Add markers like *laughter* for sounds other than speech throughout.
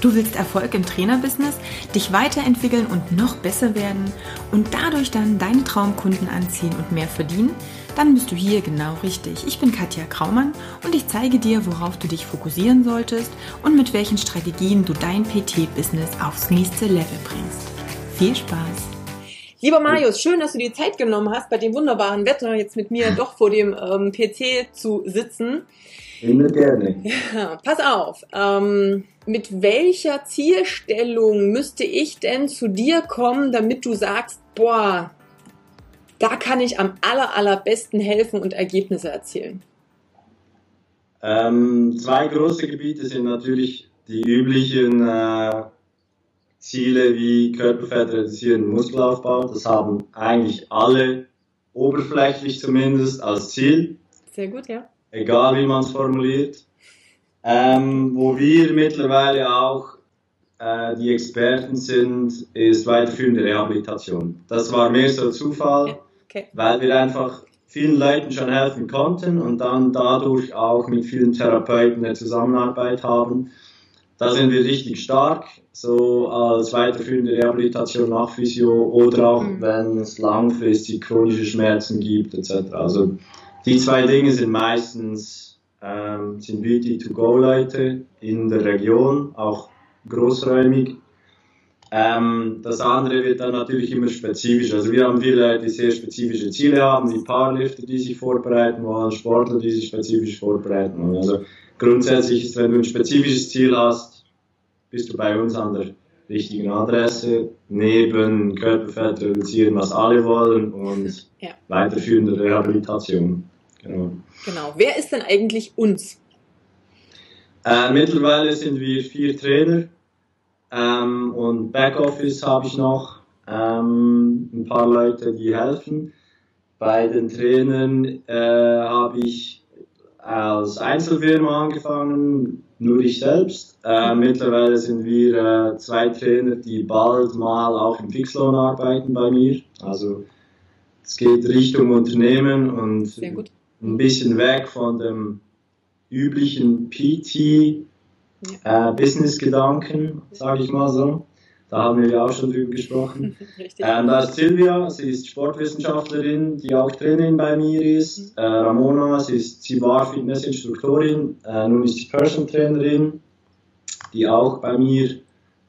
Du willst Erfolg im Trainerbusiness, dich weiterentwickeln und noch besser werden und dadurch dann deine Traumkunden anziehen und mehr verdienen? Dann bist du hier genau richtig. Ich bin Katja Kraumann und ich zeige dir, worauf du dich fokussieren solltest und mit welchen Strategien du dein PT-Business aufs nächste Level bringst. Viel Spaß! Lieber Marius, schön, dass du dir Zeit genommen hast, bei dem wunderbaren Wetter jetzt mit mir *laughs* doch vor dem ähm, PC zu sitzen. Immer gerne. Ja, pass auf. Ähm, mit welcher Zielstellung müsste ich denn zu dir kommen, damit du sagst, boah, da kann ich am aller, allerbesten helfen und Ergebnisse erzielen? Ähm, zwei große Gebiete sind natürlich die üblichen äh, Ziele wie Körperfett reduzieren, Muskelaufbau. Das haben eigentlich alle oberflächlich zumindest als Ziel. Sehr gut, ja egal wie man es formuliert. Ähm, wo wir mittlerweile auch äh, die Experten sind, ist weiterführende Rehabilitation. Das war mehr so Zufall, okay. weil wir einfach vielen Leuten schon helfen konnten und dann dadurch auch mit vielen Therapeuten eine Zusammenarbeit haben. Da sind wir richtig stark, so als weiterführende Rehabilitation nach Physio oder auch mhm. wenn es langfristig chronische Schmerzen gibt etc. Also die zwei Dinge sind meistens ähm, sind BT2Go-Leute in der Region, auch großräumig. Ähm, das andere wird dann natürlich immer spezifisch. Also wir haben viele Leute, die sehr spezifische Ziele haben, wie Powerlifter, die sich vorbereiten wollen, Sportler, die sich spezifisch vorbereiten wollen. Also grundsätzlich ist, wenn du ein spezifisches Ziel hast, bist du bei uns an der richtigen Adresse, neben Körperfett reduzieren, was alle wollen und ja. weiterführende Rehabilitation. Genau. Genau. Wer ist denn eigentlich uns? Äh, mittlerweile sind wir vier Trainer ähm, und Backoffice habe ich noch ähm, ein paar Leute, die helfen. Bei den Trainern äh, habe ich als Einzelfirma angefangen, nur ich selbst. Äh, mittlerweile sind wir äh, zwei Trainer, die bald mal auch im Fixlohn arbeiten bei mir. Also es geht Richtung Unternehmen und Sehr gut ein bisschen weg von dem üblichen PT-Business-Gedanken, äh, sage ich mal so. Da haben wir ja auch schon drüber gesprochen. *laughs* Ähm, da ist Silvia, sie ist Sportwissenschaftlerin, die auch Trainerin bei mir ist. Mhm. Äh, Ramona, sie, ist, sie war Fitnessinstruktorin, äh, nun ist sie Personal Trainerin, die auch bei mir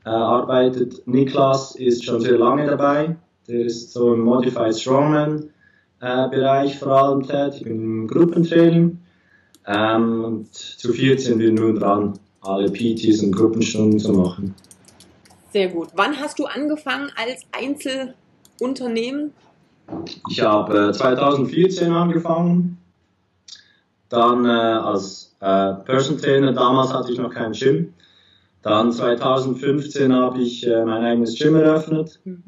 äh, arbeitet. Niklas ist schon sehr lange dabei, der ist so im Modified Strongman Bereich vor allem tätig, im Gruppentraining. Ähm, und zu viert sind wir nun dran, alle PTs und Gruppenstunden zu machen. Sehr gut. Wann hast du angefangen als Einzelunternehmen? Ich habe äh, 2014 angefangen, dann äh, als äh, Person Trainer, damals hatte ich noch kein Gym. Dann 2015 habe ich äh, mein eigenes Gym eröffnet. Mhm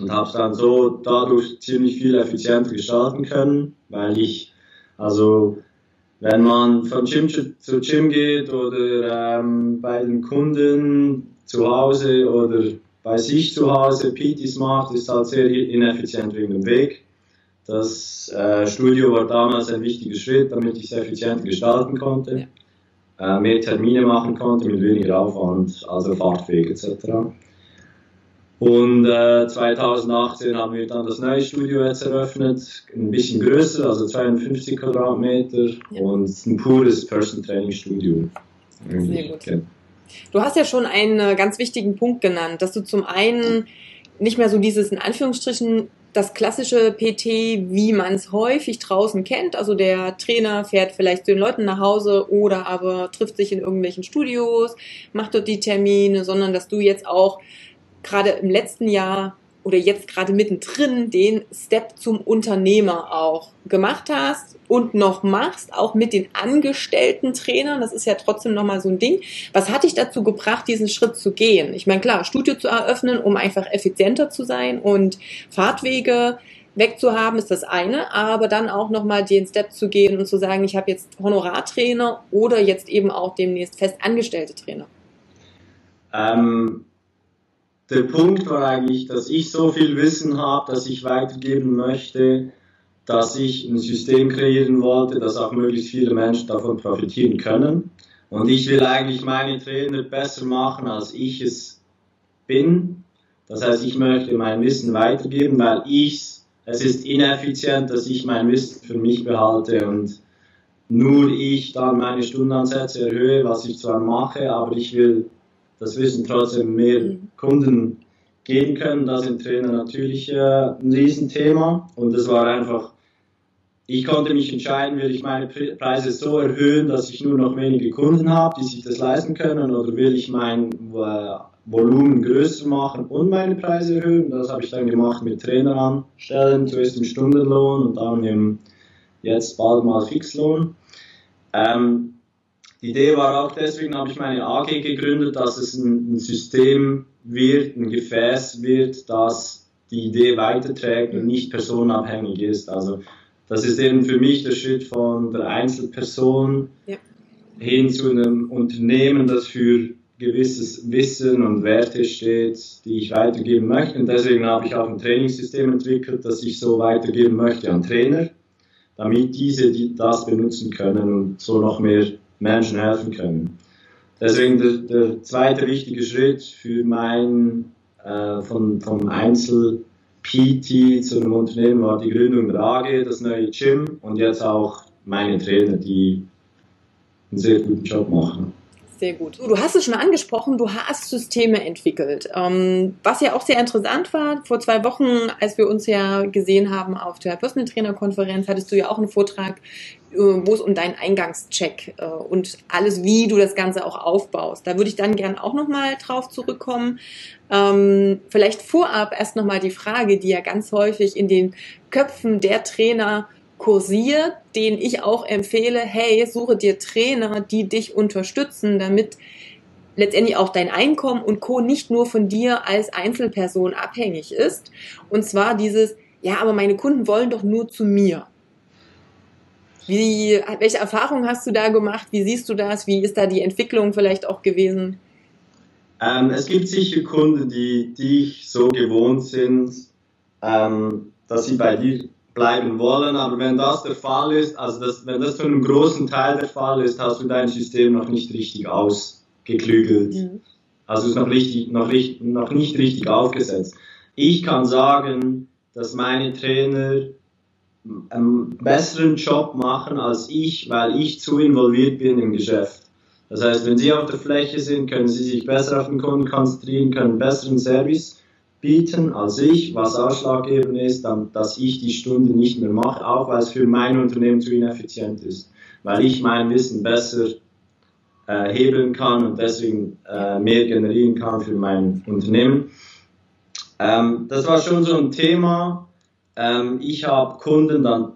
und habe es dann so dadurch ziemlich viel effizienter gestalten können, weil ich, also wenn man von Gym zu Gym geht oder ähm, bei den Kunden zu Hause oder bei sich zu Hause PTs macht, ist halt sehr ineffizient wegen dem Weg. Das äh, Studio war damals ein wichtiger Schritt, damit ich es effizient gestalten konnte, ja. äh, mehr Termine machen konnte mit weniger Aufwand, also Fahrtweg etc. Und äh, 2018 haben wir dann das neue Studio jetzt eröffnet, ein bisschen größer, also 52 Quadratmeter ja. und ein pures Person Training Studio. Sehr gut. Du hast ja schon einen äh, ganz wichtigen Punkt genannt, dass du zum einen nicht mehr so dieses in Anführungsstrichen das klassische PT, wie man es häufig draußen kennt. Also der Trainer fährt vielleicht zu den Leuten nach Hause oder aber trifft sich in irgendwelchen Studios, macht dort die Termine, sondern dass du jetzt auch gerade im letzten Jahr oder jetzt gerade mittendrin den Step zum Unternehmer auch gemacht hast und noch machst, auch mit den angestellten Trainern. Das ist ja trotzdem nochmal so ein Ding. Was hat dich dazu gebracht, diesen Schritt zu gehen? Ich meine, klar, Studio zu eröffnen, um einfach effizienter zu sein und Fahrtwege wegzuhaben, ist das eine, aber dann auch nochmal den Step zu gehen und zu sagen, ich habe jetzt Honorartrainer oder jetzt eben auch demnächst fest angestellte Trainer. Ähm, der Punkt war eigentlich, dass ich so viel Wissen habe, dass ich weitergeben möchte, dass ich ein System kreieren wollte, dass auch möglichst viele Menschen davon profitieren können. Und ich will eigentlich meine Trainer besser machen, als ich es bin. Das heißt, ich möchte mein Wissen weitergeben, weil ich es ist ineffizient, dass ich mein Wissen für mich behalte und nur ich dann meine Stundenansätze erhöhe, was ich zwar mache, aber ich will das Wissen trotzdem mehr. Kunden geben können. Da sind Trainer natürlich äh, ein Riesenthema und es war einfach, ich konnte mich entscheiden, will ich meine Preise so erhöhen, dass ich nur noch wenige Kunden habe, die sich das leisten können oder will ich mein äh, Volumen größer machen und meine Preise erhöhen. Das habe ich dann gemacht mit Trainer anstellen, zuerst im Stundenlohn und dann im jetzt bald mal Fixlohn. Ähm, die Idee war auch deswegen, habe ich meine AG gegründet, dass es ein, ein System wird, ein Gefäß wird, das die Idee weiterträgt und nicht personenabhängig ist. Also das ist eben für mich der Schritt von der Einzelperson ja. hin zu einem Unternehmen, das für gewisses Wissen und Werte steht, die ich weitergeben möchte. Und deswegen habe ich auch ein Trainingssystem entwickelt, das ich so weitergeben möchte an Trainer, damit diese die das benutzen können und so noch mehr Menschen helfen können. Deswegen der, der zweite wichtige Schritt für mein äh, von, vom Einzel PT zu einem Unternehmen war die Gründung der AG, das neue Gym und jetzt auch meine Trainer, die einen sehr guten Job machen. Sehr gut. Du hast es schon angesprochen, du hast Systeme entwickelt. Ähm, was ja auch sehr interessant war, vor zwei Wochen, als wir uns ja gesehen haben auf der Personal Trainer Konferenz, hattest du ja auch einen Vortrag, äh, wo es um deinen Eingangscheck äh, und alles, wie du das Ganze auch aufbaust. Da würde ich dann gern auch nochmal drauf zurückkommen. Ähm, vielleicht vorab erst nochmal die Frage, die ja ganz häufig in den Köpfen der Trainer kursiert, den ich auch empfehle, hey, suche dir Trainer, die dich unterstützen, damit letztendlich auch dein Einkommen und Co. nicht nur von dir als Einzelperson abhängig ist. Und zwar dieses, ja, aber meine Kunden wollen doch nur zu mir. Wie, welche Erfahrungen hast du da gemacht? Wie siehst du das? Wie ist da die Entwicklung vielleicht auch gewesen? Ähm, es gibt sicher Kunden, die dich so gewohnt sind, ähm, dass sie bei dir bleiben wollen. Aber wenn das der Fall ist, also das, wenn das zu einem großen Teil der Fall ist, hast du dein System noch nicht richtig ausgeklügelt. Mhm. Also ist noch, richtig, noch, richtig, noch nicht richtig aufgesetzt. Ich kann sagen, dass meine Trainer einen besseren Job machen als ich, weil ich zu involviert bin im Geschäft. Das heißt, wenn Sie auf der Fläche sind, können Sie sich besser auf den Kunden konzentrieren, können besseren Service bieten als ich, was ausschlaggebend ist, dann, dass ich die Stunde nicht mehr mache, auch weil es für mein Unternehmen zu ineffizient ist, weil ich mein Wissen besser äh, hebeln kann und deswegen äh, mehr generieren kann für mein Unternehmen. Ähm, das war schon so ein Thema. Ähm, ich habe Kunden dann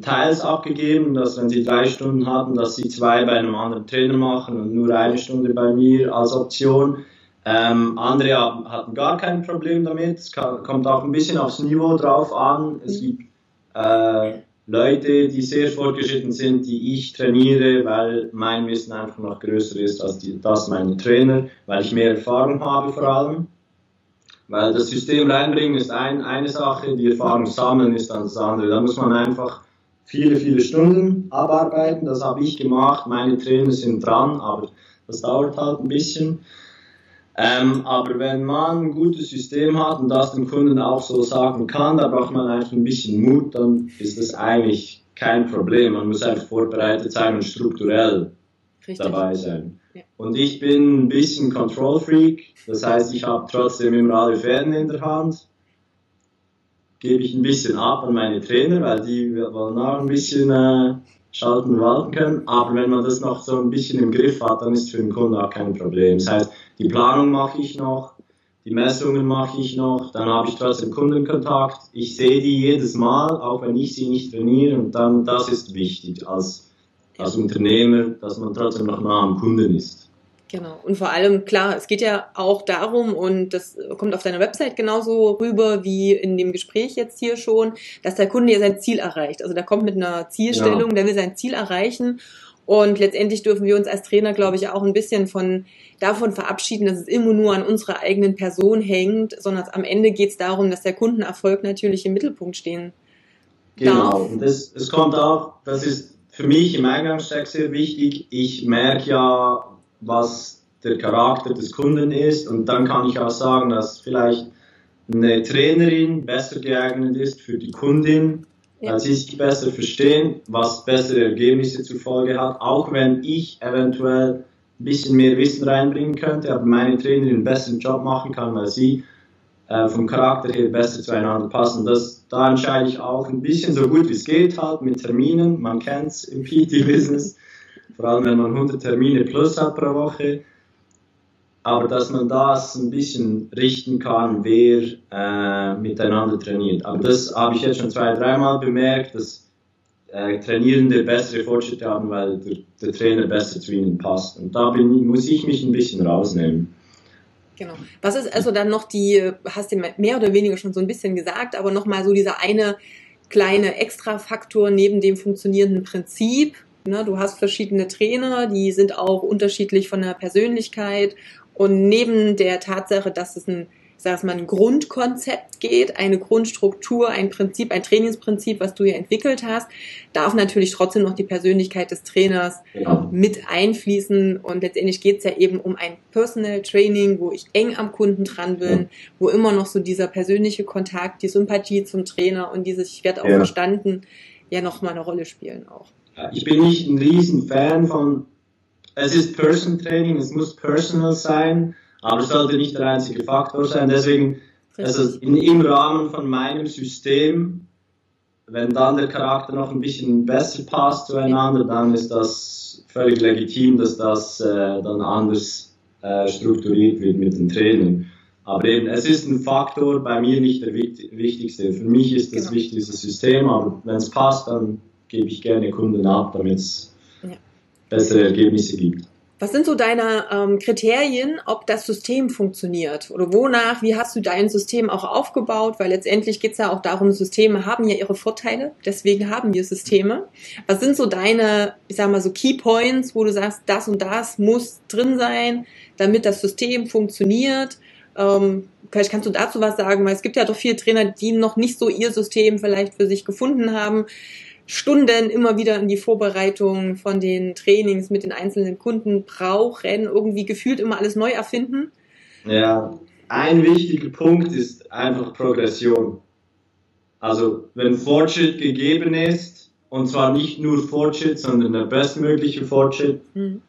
teils abgegeben, dass wenn sie drei Stunden hatten, dass sie zwei bei einem anderen Trainer machen und nur eine Stunde bei mir als Option. Ähm, andere hatten gar kein Problem damit. Es kommt auch ein bisschen aufs Niveau drauf an. Es gibt äh, Leute, die sehr fortgeschritten sind, die ich trainiere, weil mein Wissen einfach noch größer ist als die, das meiner Trainer, weil ich mehr Erfahrung habe vor allem. Weil das System reinbringen ist ein, eine Sache, die Erfahrung sammeln ist dann das andere. Da muss man einfach viele, viele Stunden abarbeiten. Das habe ich gemacht. Meine Trainer sind dran, aber das dauert halt ein bisschen. Ähm, aber wenn man ein gutes System hat und das dem Kunden auch so sagen kann, da braucht man einfach ein bisschen Mut, dann ist das eigentlich kein Problem. Man muss einfach vorbereitet sein und strukturell Richtig. dabei sein. Ja. Und ich bin ein bisschen Control Freak, das heißt, ich habe trotzdem immer alle Fäden in der Hand. Gebe ich ein bisschen ab an meine Trainer, weil die wollen auch ein bisschen äh, schalten walten können. Aber wenn man das noch so ein bisschen im Griff hat, dann ist für den Kunden auch kein Problem. Das heißt, die Planung mache ich noch, die Messungen mache ich noch, dann habe ich trotzdem Kundenkontakt. Ich sehe die jedes Mal, auch wenn ich sie nicht trainiere. Und dann, das ist wichtig als, als Unternehmer, dass man trotzdem noch nah am Kunden ist. Genau. Und vor allem, klar, es geht ja auch darum, und das kommt auf deiner Website genauso rüber wie in dem Gespräch jetzt hier schon, dass der Kunde ja sein Ziel erreicht. Also der kommt mit einer Zielstellung, ja. der will sein Ziel erreichen. Und letztendlich dürfen wir uns als Trainer, glaube ich, auch ein bisschen von davon verabschieden, dass es immer nur an unserer eigenen Person hängt, sondern am Ende geht es darum, dass der Kundenerfolg natürlich im Mittelpunkt stehen Genau. Darf. Und das, es kommt auch, das ist für mich im Eingangstext sehr wichtig. Ich merke ja, was der Charakter des Kunden ist und dann kann ich auch sagen, dass vielleicht eine Trainerin besser geeignet ist für die Kundin, ja. weil sie sich besser verstehen, was bessere Ergebnisse zur Folge hat, auch wenn ich eventuell ein bisschen mehr Wissen reinbringen könnte, aber meine Trainerin einen besseren Job machen kann, weil sie äh, vom Charakter her besser zueinander passen. Das, da entscheide ich auch ein bisschen so gut wie es geht halt mit Terminen. Man kennt es im PT-Business, vor allem wenn man 100 Termine plus hat pro Woche. Aber dass man das ein bisschen richten kann, wer äh, miteinander trainiert. Aber das habe ich jetzt schon zwei, dreimal bemerkt, dass äh, Trainierende bessere Fortschritte haben, weil der, der, Trainer besser zu ihnen passt. Und da bin, muss ich mich ein bisschen rausnehmen. Genau. Was ist also dann noch die, hast du mehr oder weniger schon so ein bisschen gesagt, aber nochmal so dieser eine kleine Extrafaktor neben dem funktionierenden Prinzip. Ne, du hast verschiedene Trainer, die sind auch unterschiedlich von der Persönlichkeit und neben der Tatsache, dass es ein es mal, ein Grundkonzept geht, eine Grundstruktur, ein Prinzip, ein Trainingsprinzip, was du ja entwickelt hast, darf natürlich trotzdem noch die Persönlichkeit des Trainers genau. mit einfließen. Und letztendlich geht es ja eben um ein Personal Training, wo ich eng am Kunden dran bin, ja. wo immer noch so dieser persönliche Kontakt, die Sympathie zum Trainer und dieses Ich werde auch ja. verstanden, ja nochmal eine Rolle spielen auch. Ich bin nicht ein riesen Fan von, es ist Person Training, es muss personal sein aber es sollte nicht der einzige Faktor sein. Deswegen, also in, im Rahmen von meinem System, wenn dann der Charakter noch ein bisschen besser passt zueinander, dann ist das völlig legitim, dass das äh, dann anders äh, strukturiert wird mit den Trainern. Aber eben, es ist ein Faktor, bei mir nicht der wichtigste. Für mich ist das genau. wichtigste System, aber wenn es passt, dann gebe ich gerne Kunden ab, damit es ja. bessere Ergebnisse gibt. Was sind so deine ähm, Kriterien, ob das System funktioniert? Oder wonach, wie hast du dein System auch aufgebaut? Weil letztendlich geht es ja auch darum, Systeme haben ja ihre Vorteile, deswegen haben wir Systeme. Was sind so deine, ich sag mal so Key Points, wo du sagst, das und das muss drin sein, damit das System funktioniert? Ähm, vielleicht kannst du dazu was sagen, weil es gibt ja doch viele Trainer, die noch nicht so ihr System vielleicht für sich gefunden haben. Stunden immer wieder in die Vorbereitung von den Trainings mit den einzelnen Kunden brauchen, irgendwie gefühlt immer alles neu erfinden? Ja, ein wichtiger Punkt ist einfach Progression. Also wenn Fortschritt gegeben ist, und zwar nicht nur Fortschritt, sondern der bestmögliche Fortschritt, mhm.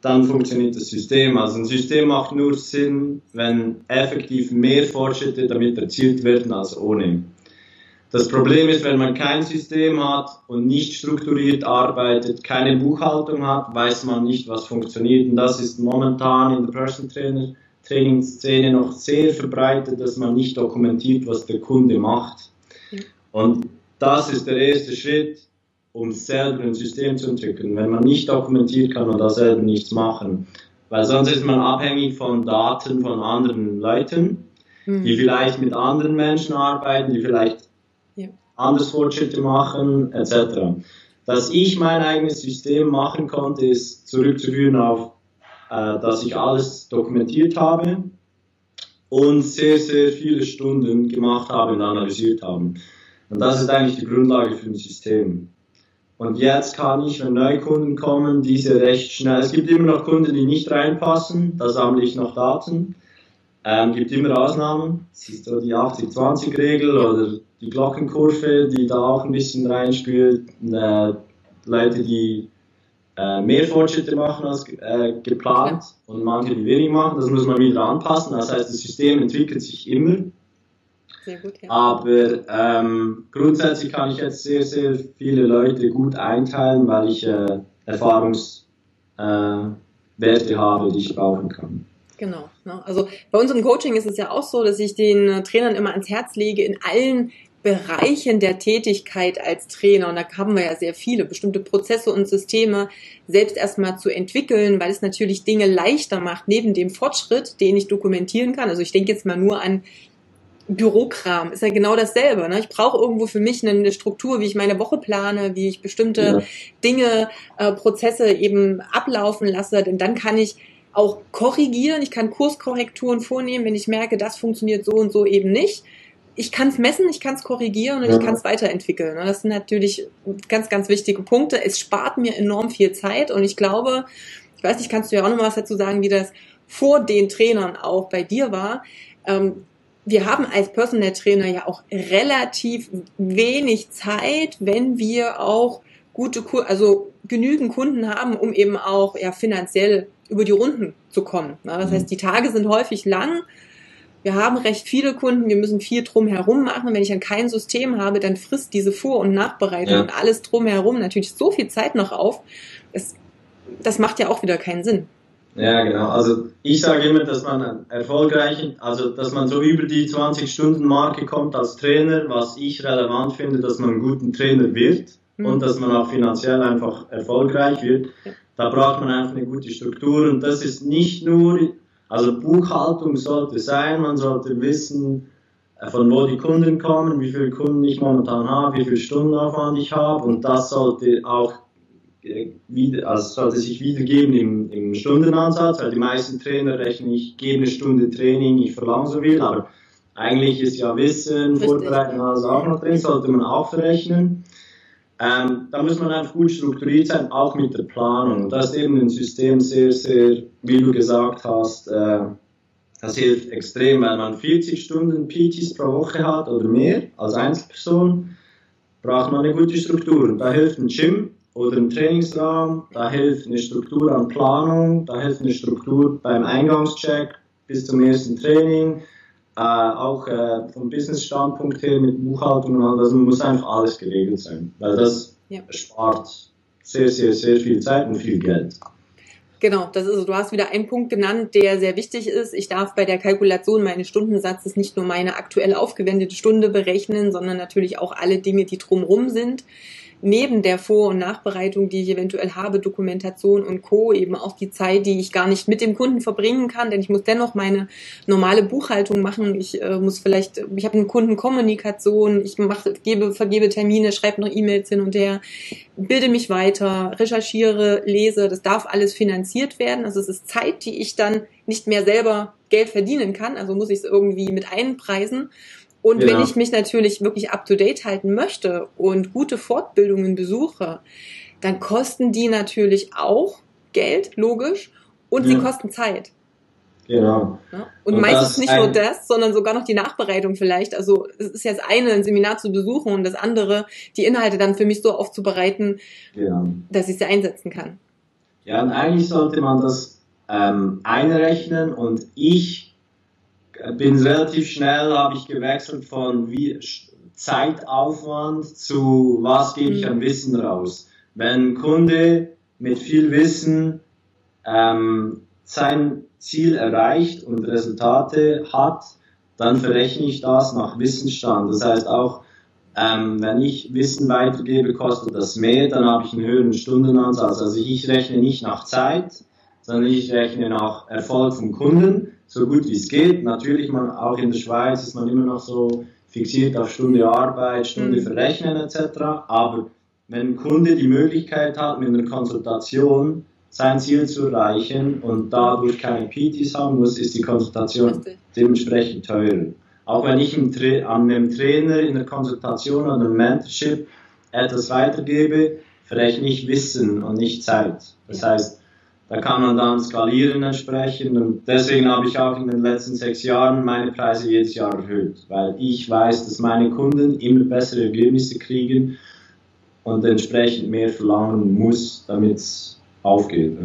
dann funktioniert das System. Also ein System macht nur Sinn, wenn effektiv mehr Fortschritte damit erzielt werden als ohne. Das Problem ist, wenn man kein System hat und nicht strukturiert arbeitet, keine Buchhaltung hat, weiß man nicht, was funktioniert. Und das ist momentan in der Person Trainer Trainingsszene noch sehr verbreitet, dass man nicht dokumentiert, was der Kunde macht. Und das ist der erste Schritt, um selber ein System zu entwickeln. Wenn man nicht dokumentiert, kann man da selber nichts machen. Weil sonst ist man abhängig von Daten von anderen Leuten, die mhm. vielleicht mit anderen Menschen arbeiten, die vielleicht anders Fortschritte machen, etc. Dass ich mein eigenes System machen konnte, ist zurückzuführen auf, äh, dass ich alles dokumentiert habe und sehr, sehr viele Stunden gemacht habe und analysiert habe. Und das ist eigentlich die Grundlage für ein System. Und jetzt kann ich, wenn neue Kunden kommen, diese recht schnell, es gibt immer noch Kunden, die nicht reinpassen, da sammle ich noch Daten. Ähm, gibt immer Ausnahmen, das ist so die 80-20-Regel oder die Glockenkurve, die da auch ein bisschen reinspielt. Äh, Leute, die äh, mehr Fortschritte machen als äh, geplant und manche, die wenig machen, das muss man wieder anpassen. Das heißt, das System entwickelt sich immer. Sehr gut, ja. Aber ähm, grundsätzlich kann ich jetzt sehr, sehr viele Leute gut einteilen, weil ich äh, Erfahrungswerte äh, habe, die ich brauchen kann. Genau. Ne? Also bei unserem Coaching ist es ja auch so, dass ich den Trainern immer ans Herz lege, in allen Bereichen der Tätigkeit als Trainer, und da haben wir ja sehr viele, bestimmte Prozesse und Systeme selbst erstmal zu entwickeln, weil es natürlich Dinge leichter macht, neben dem Fortschritt, den ich dokumentieren kann. Also ich denke jetzt mal nur an Bürokram, ist ja genau dasselbe. Ne? Ich brauche irgendwo für mich eine Struktur, wie ich meine Woche plane, wie ich bestimmte ja. Dinge, äh, Prozesse eben ablaufen lasse, denn dann kann ich auch korrigieren, ich kann Kurskorrekturen vornehmen, wenn ich merke, das funktioniert so und so eben nicht ich kann es messen, ich kann es korrigieren und ja. ich kann es weiterentwickeln. Das sind natürlich ganz, ganz wichtige Punkte. Es spart mir enorm viel Zeit und ich glaube, ich weiß nicht, kannst du ja auch noch mal was dazu sagen, wie das vor den Trainern auch bei dir war. Ähm, wir haben als Personal Trainer ja auch relativ wenig Zeit, wenn wir auch gute, also genügend Kunden haben, um eben auch ja, finanziell über die Runden zu kommen. Ne? Das heißt, die Tage sind häufig lang. Wir haben recht viele Kunden, wir müssen viel drumherum machen. Wenn ich dann kein System habe, dann frisst diese Vor- und Nachbereitung ja. und alles drumherum natürlich so viel Zeit noch auf. Das, das macht ja auch wieder keinen Sinn. Ja, genau. Also ich sage immer, dass man erfolgreich, also dass man so über die 20-Stunden-Marke kommt als Trainer, was ich relevant finde, dass man einen guten Trainer wird mhm. und dass man auch finanziell einfach erfolgreich wird. Da braucht man einfach eine gute Struktur und das ist nicht nur, also Buchhaltung sollte sein, man sollte wissen, äh, von wo die Kunden kommen, wie viele Kunden ich momentan habe, wie viel Stundenaufwand ich habe und das sollte auch wieder, also sollte sich wiedergeben im, im Stundenansatz, weil die meisten Trainer rechnen, ich gebe eine Stunde Training, ich verlange so viel, aber eigentlich ist ja Wissen, Richtig. Vorbereiten, alles auch noch drin, sollte man auch verrechnen. Ähm, da muss man einfach gut strukturiert sein, auch mit der Planung. Und da ist eben ein System sehr, sehr, wie du gesagt hast, äh, das hilft extrem, weil man 40 Stunden PTs pro Woche hat oder mehr als Einzelperson, braucht man eine gute Struktur. Und da hilft ein Gym, oder im Trainingsraum, da hilft eine Struktur an Planung, da hilft eine Struktur beim Eingangscheck bis zum ersten Training, äh, auch äh, vom Business-Standpunkt her mit Buchhaltung und all das muss einfach alles geregelt sein, weil das ja. spart sehr, sehr, sehr viel Zeit und viel Geld. Genau, das ist, du hast wieder einen Punkt genannt, der sehr wichtig ist. Ich darf bei der Kalkulation meines Stundensatzes nicht nur meine aktuell aufgewendete Stunde berechnen, sondern natürlich auch alle Dinge, die drumrum sind neben der Vor- und Nachbereitung, die ich eventuell habe, Dokumentation und Co., eben auch die Zeit, die ich gar nicht mit dem Kunden verbringen kann, denn ich muss dennoch meine normale Buchhaltung machen. Ich äh, muss vielleicht, ich habe eine Kundenkommunikation, ich mache, gebe, vergebe Termine, schreibe noch E-Mails hin und her, bilde mich weiter, recherchiere, lese. Das darf alles finanziert werden. Also es ist Zeit, die ich dann nicht mehr selber Geld verdienen kann. Also muss ich es irgendwie mit einpreisen. Und ja. wenn ich mich natürlich wirklich up to date halten möchte und gute Fortbildungen besuche, dann kosten die natürlich auch Geld, logisch, und ja. sie kosten Zeit. Genau. Ja? Und, und meistens nicht nur das, sondern sogar noch die Nachbereitung vielleicht. Also es ist jetzt eine, ein Seminar zu besuchen und das andere, die Inhalte dann für mich so aufzubereiten, ja. dass ich sie einsetzen kann. Ja, und eigentlich sollte man das ähm, einrechnen und ich bin relativ schnell, habe ich gewechselt von wie Zeitaufwand zu was gebe ich an mhm. Wissen raus. Wenn ein Kunde mit viel Wissen ähm, sein Ziel erreicht und Resultate hat, dann verrechne ich das nach Wissensstand. Das heißt auch, ähm, wenn ich Wissen weitergebe, kostet das mehr, dann habe ich einen höheren Stundenansatz. Also ich rechne nicht nach Zeit, sondern ich rechne nach Erfolg vom Kunden so gut wie es geht. Natürlich, man, auch in der Schweiz ist man immer noch so fixiert auf Stunde Arbeit, Stunde mhm. Verrechnen etc. Aber wenn ein Kunde die Möglichkeit hat, mit einer Konsultation sein Ziel zu erreichen und dadurch keine PTs haben muss, ist die Konsultation dementsprechend teurer. Auch wenn ich an einem Trainer in der Konsultation oder einem Mentorship etwas weitergebe, verrechne ich Wissen und nicht Zeit. Das heißt, da kann man dann skalieren entsprechend und deswegen habe ich auch in den letzten sechs Jahren meine Preise jedes Jahr erhöht, weil ich weiß, dass meine Kunden immer bessere Ergebnisse kriegen und entsprechend mehr verlangen muss, damit es aufgeht.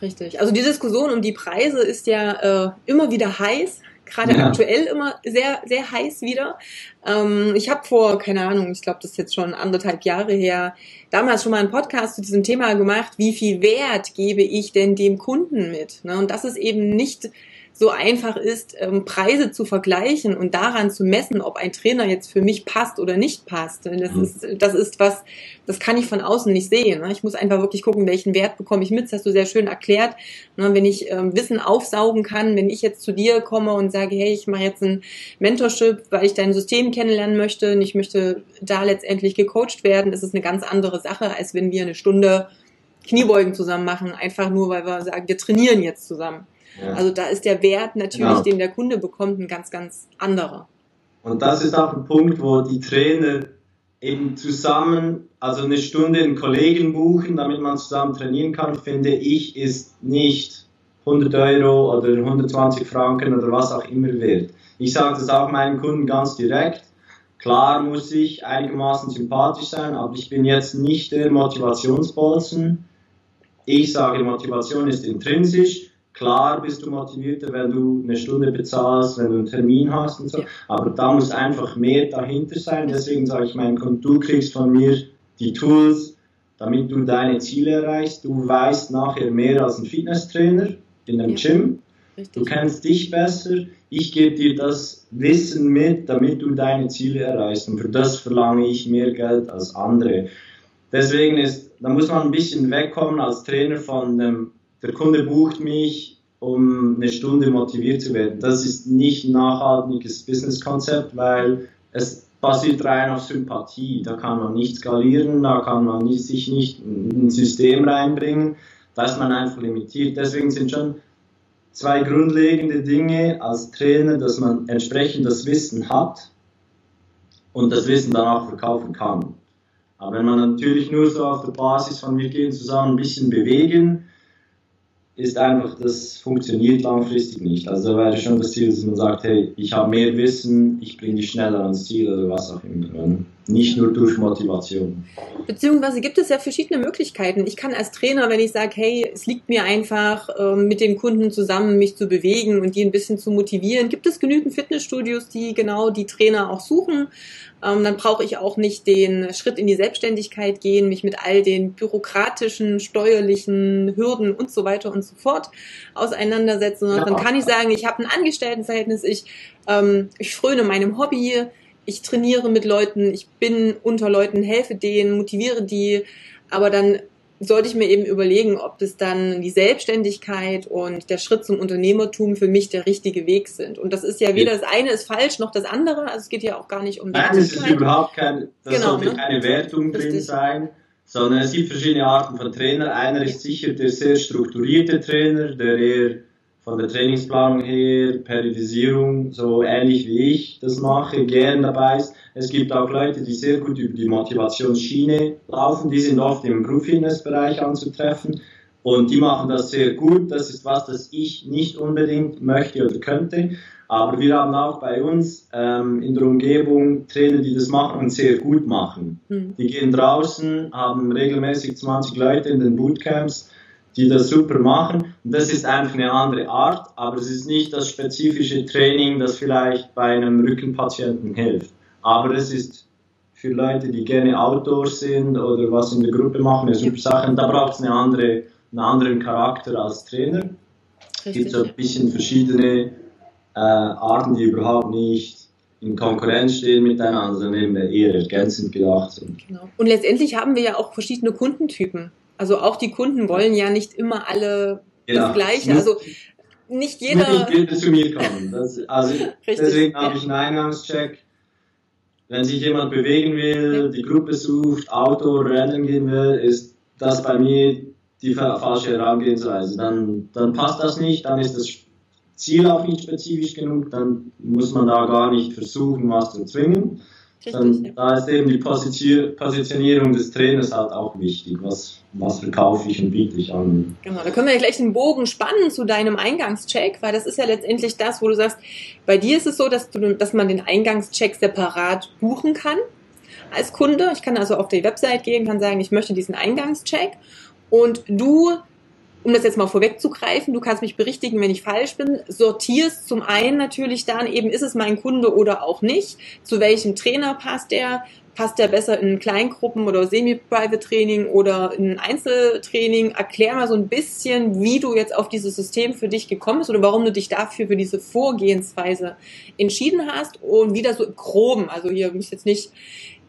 Richtig. Also die Diskussion um die Preise ist ja äh, immer wieder heiß gerade ja. aktuell immer sehr, sehr heiß wieder. Ähm, ich habe vor, keine Ahnung, ich glaube, das ist jetzt schon anderthalb Jahre her, damals schon mal einen Podcast zu diesem Thema gemacht, wie viel Wert gebe ich denn dem Kunden mit? Ne? Und das ist eben nicht so einfach ist, ähm, Preise zu vergleichen und daran zu messen, ob ein Trainer jetzt für mich passt oder nicht passt. Das mhm. ist, das ist was, das kann ich von außen nicht sehen. Ne? Ich muss einfach wirklich gucken, welchen Wert bekomme ich mit. Das hast du sehr schön erklärt. Ne? Wenn ich ähm, Wissen aufsaugen kann, wenn ich jetzt zu dir komme und sage, hey, ich mache jetzt ein Mentorship, weil ich dein System kennenlernen möchte und ich möchte da letztendlich gecoacht werden, das ist eine ganz andere Sache, als wenn wir eine Stunde Kniebeugen zusammen machen, einfach nur, weil wir sagen, wir trainieren jetzt zusammen. Also da ist der Wert natürlich, genau. den der Kunde bekommt, ein ganz, ganz anderer. Und das ist auch ein Punkt, wo die Trainer eben zusammen, also eine Stunde einen Kollegen buchen, damit man zusammen trainieren kann, finde ich, ist nicht 100 Euro oder 120 Franken oder was auch immer wert. Ich sage das auch meinen Kunden ganz direkt. Klar muss ich einigermaßen sympathisch sein, aber ich bin jetzt nicht der Motivationsbolzen. Ich sage, Motivation ist intrinsisch. Klar bist du motivierter, wenn du eine Stunde bezahlst, wenn du einen Termin hast und so. Aber da muss einfach mehr dahinter sein. Deswegen sage ich meinen Kunden, du kriegst von mir die Tools, damit du deine Ziele erreichst. Du weißt nachher mehr als ein Fitnesstrainer in einem ja. Gym. Richtig. Du kennst dich besser. Ich gebe dir das Wissen mit, damit du deine Ziele erreichst. Und für das verlange ich mehr Geld als andere. Deswegen ist, da muss man ein bisschen wegkommen als Trainer von dem, der Kunde bucht mich, um eine Stunde motiviert zu werden. Das ist nicht ein nachhaltiges Businesskonzept, weil es basiert rein auf Sympathie. Da kann man nicht skalieren, da kann man nicht, sich nicht in ein System reinbringen. Da ist man einfach limitiert. Deswegen sind schon zwei grundlegende Dinge als Trainer, dass man entsprechend das Wissen hat und das Wissen dann auch verkaufen kann. Aber wenn man natürlich nur so auf der Basis von wir gehen zusammen ein bisschen bewegen, ist einfach, das funktioniert langfristig nicht. Also da wäre schon das Ziel, dass man sagt, hey, ich habe mehr Wissen, ich bringe dich schneller ans Ziel oder was auch immer. Nicht nur durch Motivation. Beziehungsweise gibt es ja verschiedene Möglichkeiten. Ich kann als Trainer, wenn ich sage, hey, es liegt mir einfach, ähm, mit dem Kunden zusammen mich zu bewegen und die ein bisschen zu motivieren, gibt es genügend Fitnessstudios, die genau die Trainer auch suchen. Ähm, dann brauche ich auch nicht den Schritt in die Selbstständigkeit gehen, mich mit all den bürokratischen, steuerlichen Hürden und so weiter und so fort auseinandersetzen. Ja. Dann kann ich sagen, ich habe ein Angestelltenverhältnis, ich, ähm, ich fröne meinem Hobby, ich trainiere mit Leuten, ich bin unter Leuten, helfe denen, motiviere die, aber dann sollte ich mir eben überlegen, ob das dann die Selbstständigkeit und der Schritt zum Unternehmertum für mich der richtige Weg sind. Und das ist ja weder das eine ist falsch noch das andere. Also es geht ja auch gar nicht um Nein, es ist überhaupt kein, das genau, sollte ne? keine Wertung Richtig. drin sein, sondern es gibt verschiedene Arten von Trainer. Einer ist sicher der sehr strukturierte Trainer, der eher von der Trainingsplanung her, Periodisierung, so ähnlich wie ich das mache, gern dabei ist. Es gibt auch Leute, die sehr gut über die Motivationsschiene laufen, die sind oft im Group Fitness Bereich anzutreffen und die machen das sehr gut. Das ist was, das ich nicht unbedingt möchte oder könnte. Aber wir haben auch bei uns ähm, in der Umgebung Trainer, die das machen und sehr gut machen. Mhm. Die gehen draußen, haben regelmäßig 20 Leute in den Bootcamps die das super machen. Und das ist einfach eine andere Art, aber es ist nicht das spezifische Training, das vielleicht bei einem Rückenpatienten hilft. Aber es ist für Leute, die gerne Outdoors sind oder was in der Gruppe machen, eine super Sache. Und da braucht es eine andere, einen anderen Charakter als Trainer. Es gibt so ein bisschen verschiedene äh, Arten, die überhaupt nicht in Konkurrenz stehen miteinander, sondern eher ergänzend gedacht sind. Genau. Und letztendlich haben wir ja auch verschiedene Kundentypen. Also auch die Kunden wollen ja nicht immer alle ja, das Gleiche. Also nicht jeder. Nicht zu mir kommen. Das, also *laughs* deswegen habe ich einen Eingangscheck. Wenn sich jemand bewegen will, die Gruppe sucht, Auto, Rennen gehen will, ist das bei mir die falsche Herangehensweise. Dann, dann passt das nicht, dann ist das Ziel auch nicht spezifisch genug, dann muss man da gar nicht versuchen, was zu zwingen. Dann, da ist eben die Positionierung des Trainers halt auch wichtig. Was, was verkaufe ich und biete ich an? Genau, da können wir ja gleich den Bogen spannen zu deinem Eingangscheck, weil das ist ja letztendlich das, wo du sagst, bei dir ist es so, dass, du, dass man den Eingangscheck separat buchen kann als Kunde. Ich kann also auf die Website gehen, kann sagen, ich möchte diesen Eingangscheck und du um das jetzt mal vorwegzugreifen, du kannst mich berichtigen, wenn ich falsch bin, sortierst zum einen natürlich dann eben, ist es mein Kunde oder auch nicht, zu welchem Trainer passt der, passt der besser in Kleingruppen oder Semi-Private Training oder in Einzeltraining? Erklär mal so ein bisschen, wie du jetzt auf dieses System für dich gekommen bist oder warum du dich dafür für diese Vorgehensweise entschieden hast und wie das so im Groben, also hier muss jetzt nicht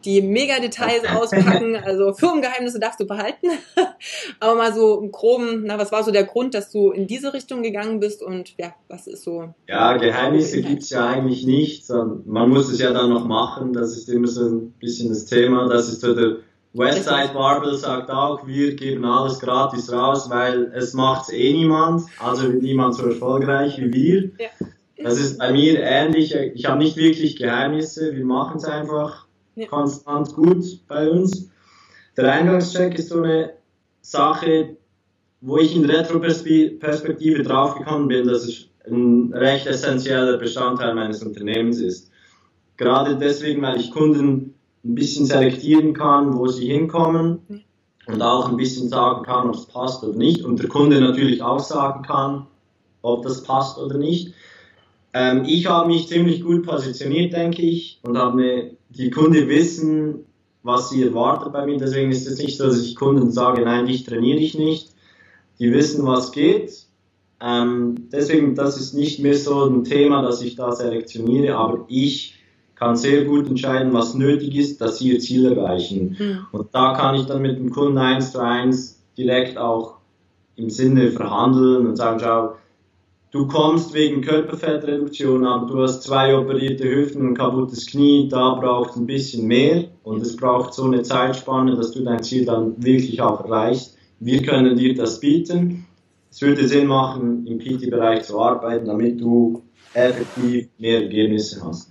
die Mega-Details auspacken. *laughs* Also Firmengeheimnisse darfst du behalten. *laughs* Aber mal so im Groben, na, was war so der Grund, dass du in diese Richtung gegangen bist und ja, was ist so? Ja, Geheimnisse gibt's ja eigentlich nicht. Man muss es ja dann noch machen. Das ist immer so ein bisschen das Thema. Das ist so der Westside Barbell sagt auch, wir geben alles gratis raus, weil es macht's eh niemand. Also niemand so erfolgreich wie wir. Ja. Das ist bei mir ähnlich. Ich habe nicht wirklich Geheimnisse. Wir machen es einfach ja. konstant gut bei uns. Der Eingangscheck ist so eine Sache, wo ich in Retroperspektive draufgekommen bin, dass es ein recht essentieller Bestandteil meines Unternehmens ist. Gerade deswegen, weil ich Kunden ein bisschen selektieren kann, wo sie hinkommen und auch ein bisschen sagen kann, ob es passt oder nicht und der Kunde natürlich auch sagen kann, ob das passt oder nicht. Ähm, ich habe mich ziemlich gut positioniert, denke ich, und habe mir, die Kunden wissen, was sie erwartet bei mir. Deswegen ist es nicht so, dass ich Kunden sage, nein, dich trainiere ich nicht. Die wissen, was geht. Ähm, deswegen, das ist nicht mehr so ein Thema, dass ich da selektioniere, aber ich kann sehr gut entscheiden, was nötig ist, dass sie ihr Ziel erreichen. Mhm. Und da kann ich dann mit dem Kunden eins zu eins direkt auch im Sinne verhandeln und sagen, schau, du kommst wegen Körperfettreduktion, aber du hast zwei operierte Hüften und ein kaputtes Knie, da braucht es ein bisschen mehr und es braucht so eine Zeitspanne, dass du dein Ziel dann wirklich auch erreichst. Wir können dir das bieten. Es würde Sinn machen, im PT-Bereich zu arbeiten, damit du effektiv mehr Ergebnisse hast.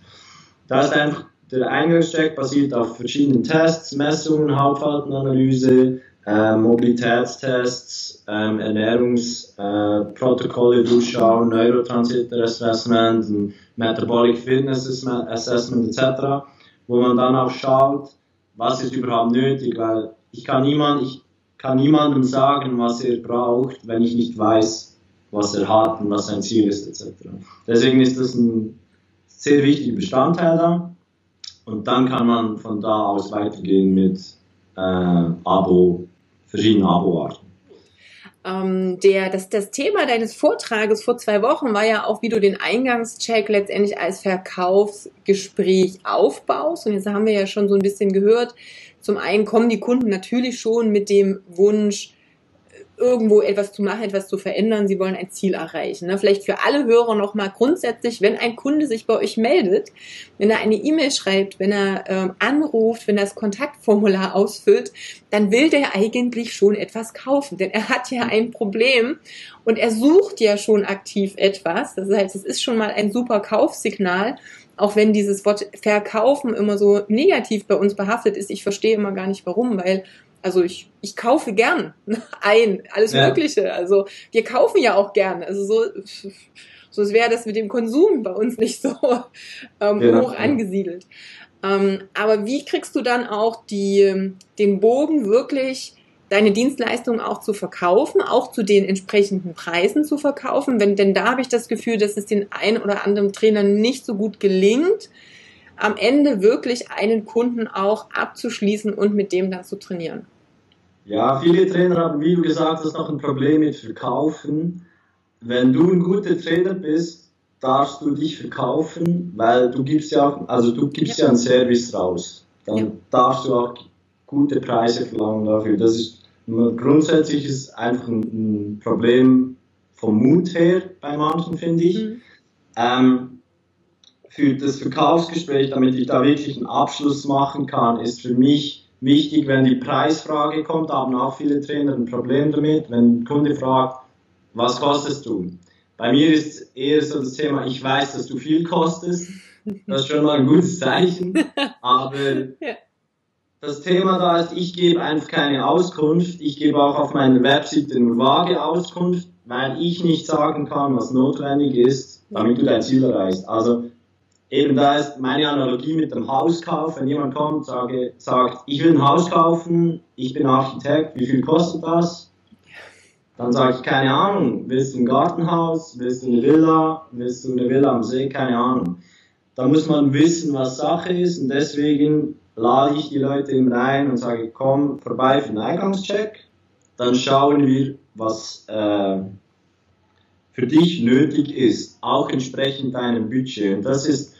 Da ist einfach der Eingangscheck basiert auf verschiedenen Tests, Messungen, Hautfaltenanalyse, äh, Mobilitätstests, ähm, Ernährungsprotokolle äh, durchschauen, Neurotransmitter Assessment, Metabolic Fitness Assessment etc., wo man dann auch schaut, was ist überhaupt nötig, weil ich kann niemand, ich kann niemandem sagen, was er braucht, wenn ich nicht weiß, was er hat und was sein Ziel ist etc. Deswegen ist das ein sehr wichtiger Bestandteil da und dann kann man von da aus weitergehen mit äh, Abo verschiedene Abo-Arten. Ähm, der, das, das Thema deines Vortrages vor zwei Wochen war ja auch, wie du den Eingangscheck letztendlich als Verkaufsgespräch aufbaust. Und jetzt haben wir ja schon so ein bisschen gehört, zum einen kommen die Kunden natürlich schon mit dem Wunsch, irgendwo etwas zu machen, etwas zu verändern. Sie wollen ein Ziel erreichen. Ne? Vielleicht für alle Hörer nochmal grundsätzlich, wenn ein Kunde sich bei euch meldet, wenn er eine E-Mail schreibt, wenn er ähm, anruft, wenn er das Kontaktformular ausfüllt, dann will der eigentlich schon etwas kaufen, denn er hat ja ein Problem und er sucht ja schon aktiv etwas. Das heißt, es ist schon mal ein super Kaufsignal auch wenn dieses Wort verkaufen immer so negativ bei uns behaftet ist, ich verstehe immer gar nicht warum, weil also ich, ich kaufe gern *laughs* ein, alles ja. Mögliche. Also wir kaufen ja auch gern. Also so, so wäre das mit dem Konsum bei uns nicht so *laughs* ähm, ja, hoch angesiedelt. Ähm, aber wie kriegst du dann auch die, den Bogen wirklich deine Dienstleistung auch zu verkaufen, auch zu den entsprechenden Preisen zu verkaufen? Wenn, denn da habe ich das Gefühl, dass es den einen oder anderen Trainer nicht so gut gelingt, am Ende wirklich einen Kunden auch abzuschließen und mit dem dann zu trainieren? Ja, viele Trainer haben, wie du gesagt hast, noch ein Problem mit Verkaufen. Wenn du ein guter Trainer bist, darfst du dich verkaufen, weil du gibst ja, also du gibst ja, ja einen Service raus. Dann ja. darfst du auch gute Preise verlangen dafür. Das ist grundsätzlich ist einfach ein, Problem vom Mut her bei manchen, finde ich. Mhm. Ähm, für das Verkaufsgespräch, damit ich da wirklich einen Abschluss machen kann, ist für mich wichtig, wenn die Preisfrage kommt, haben auch viele Trainer ein Problem damit, wenn ein Kunde fragt, was kostest du? Bei mir ist eher so das Thema, ich weiß, dass du viel kostest. Das ist schon mal ein gutes Zeichen. Aber *laughs* das Thema da ist, ich gebe einfach keine Auskunft. Ich gebe auch auf meiner Webseite nur vage Auskunft, weil ich nicht sagen kann, was notwendig ist, damit du dein Ziel erreichst. Also eben da ist meine Analogie mit dem Hauskauf. Wenn jemand kommt, sage, sagt, ich will ein Haus kaufen, ich bin Architekt, wie viel kostet das? Dann sage ich, keine Ahnung, willst du ein Gartenhaus, willst du eine Villa, willst du eine Villa am See, keine Ahnung. Da muss man wissen, was Sache ist und deswegen lade ich die Leute eben rein und sage, komm vorbei für den Eingangscheck. Dann schauen wir, was äh, für dich nötig ist, auch entsprechend deinem Budget. Und das ist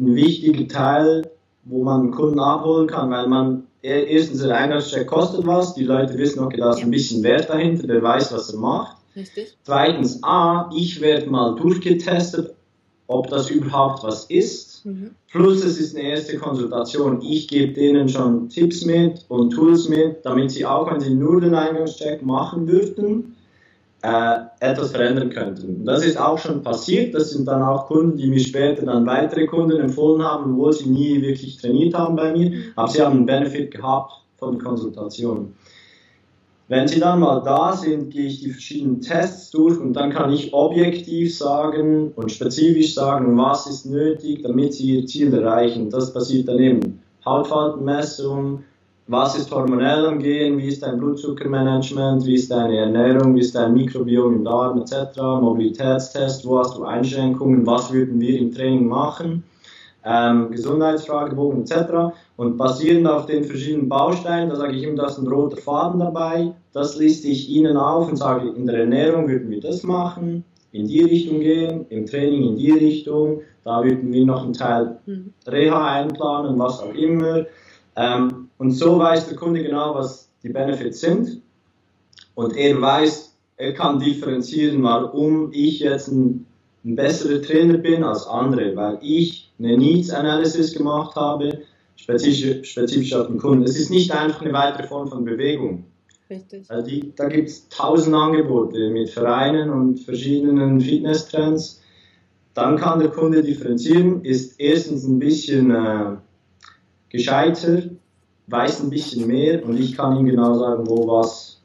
ein wichtiger Teil, wo man einen Kunden abholen kann, weil man erstens der Eingangscheck kostet was, die Leute wissen, okay, da ist ein bisschen Wert dahinter, der weiß, was er macht. Richtig. Zweitens, A, ich werde mal durchgetestet, ob das überhaupt was ist. Mhm. Plus es ist eine erste Konsultation. Ich gebe denen schon Tipps mit und Tools mit, damit sie auch, wenn sie nur den Eingangscheck machen würden, äh, etwas verändern könnten. Das ist auch schon passiert. Das sind dann auch Kunden, die mir später dann weitere Kunden empfohlen haben, obwohl sie nie wirklich trainiert haben bei mir, aber sie haben einen Benefit gehabt von der Konsultation. Wenn Sie dann mal da sind, gehe ich die verschiedenen Tests durch und dann kann ich objektiv sagen und spezifisch sagen, was ist nötig, damit Sie Ihr Ziel erreichen. Das passiert dann eben Hautfaltenmessung, was ist hormonell am Gehen, wie ist dein Blutzuckermanagement, wie ist deine Ernährung, wie ist dein Mikrobiom im Darm etc., Mobilitätstest, wo hast du Einschränkungen, was würden wir im Training machen, ähm, Gesundheitsfragebogen etc. Und basierend auf den verschiedenen Bausteinen, da sage ich immer, da ist ein roter Faden dabei, das liste ich Ihnen auf und sage, in der Ernährung würden wir das machen, in die Richtung gehen, im Training in die Richtung, da würden wir noch einen Teil mhm. Reha einplanen, was auch immer. Und so weiß der Kunde genau, was die Benefits sind. Und er weiß, er kann differenzieren, warum ich jetzt ein, ein besserer Trainer bin als andere, weil ich eine Needs Analysis gemacht habe, spezifisch, spezifisch auf den Kunden. Es ist nicht einfach eine weitere Form von Bewegung. Richtig. Also die, da gibt es tausend Angebote mit Vereinen und verschiedenen Fitnesstrends. Dann kann der Kunde differenzieren, ist erstens ein bisschen äh, gescheiter, weiß ein bisschen mehr und ich kann ihm genau sagen, wo was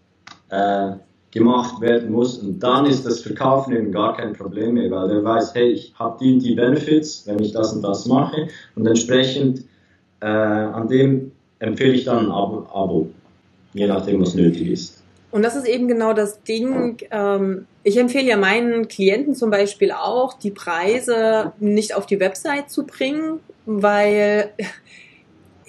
äh, gemacht werden muss. Und dann ist das Verkaufen eben gar kein Problem mehr, weil er weiß, hey, ich habe die und die Benefits, wenn ich das und das mache. Und entsprechend äh, an dem empfehle ich dann ein Abo, Abo, je nachdem, was nötig ist. Und das ist eben genau das Ding. Ähm, ich empfehle ja meinen Klienten zum Beispiel auch, die Preise nicht auf die Website zu bringen, weil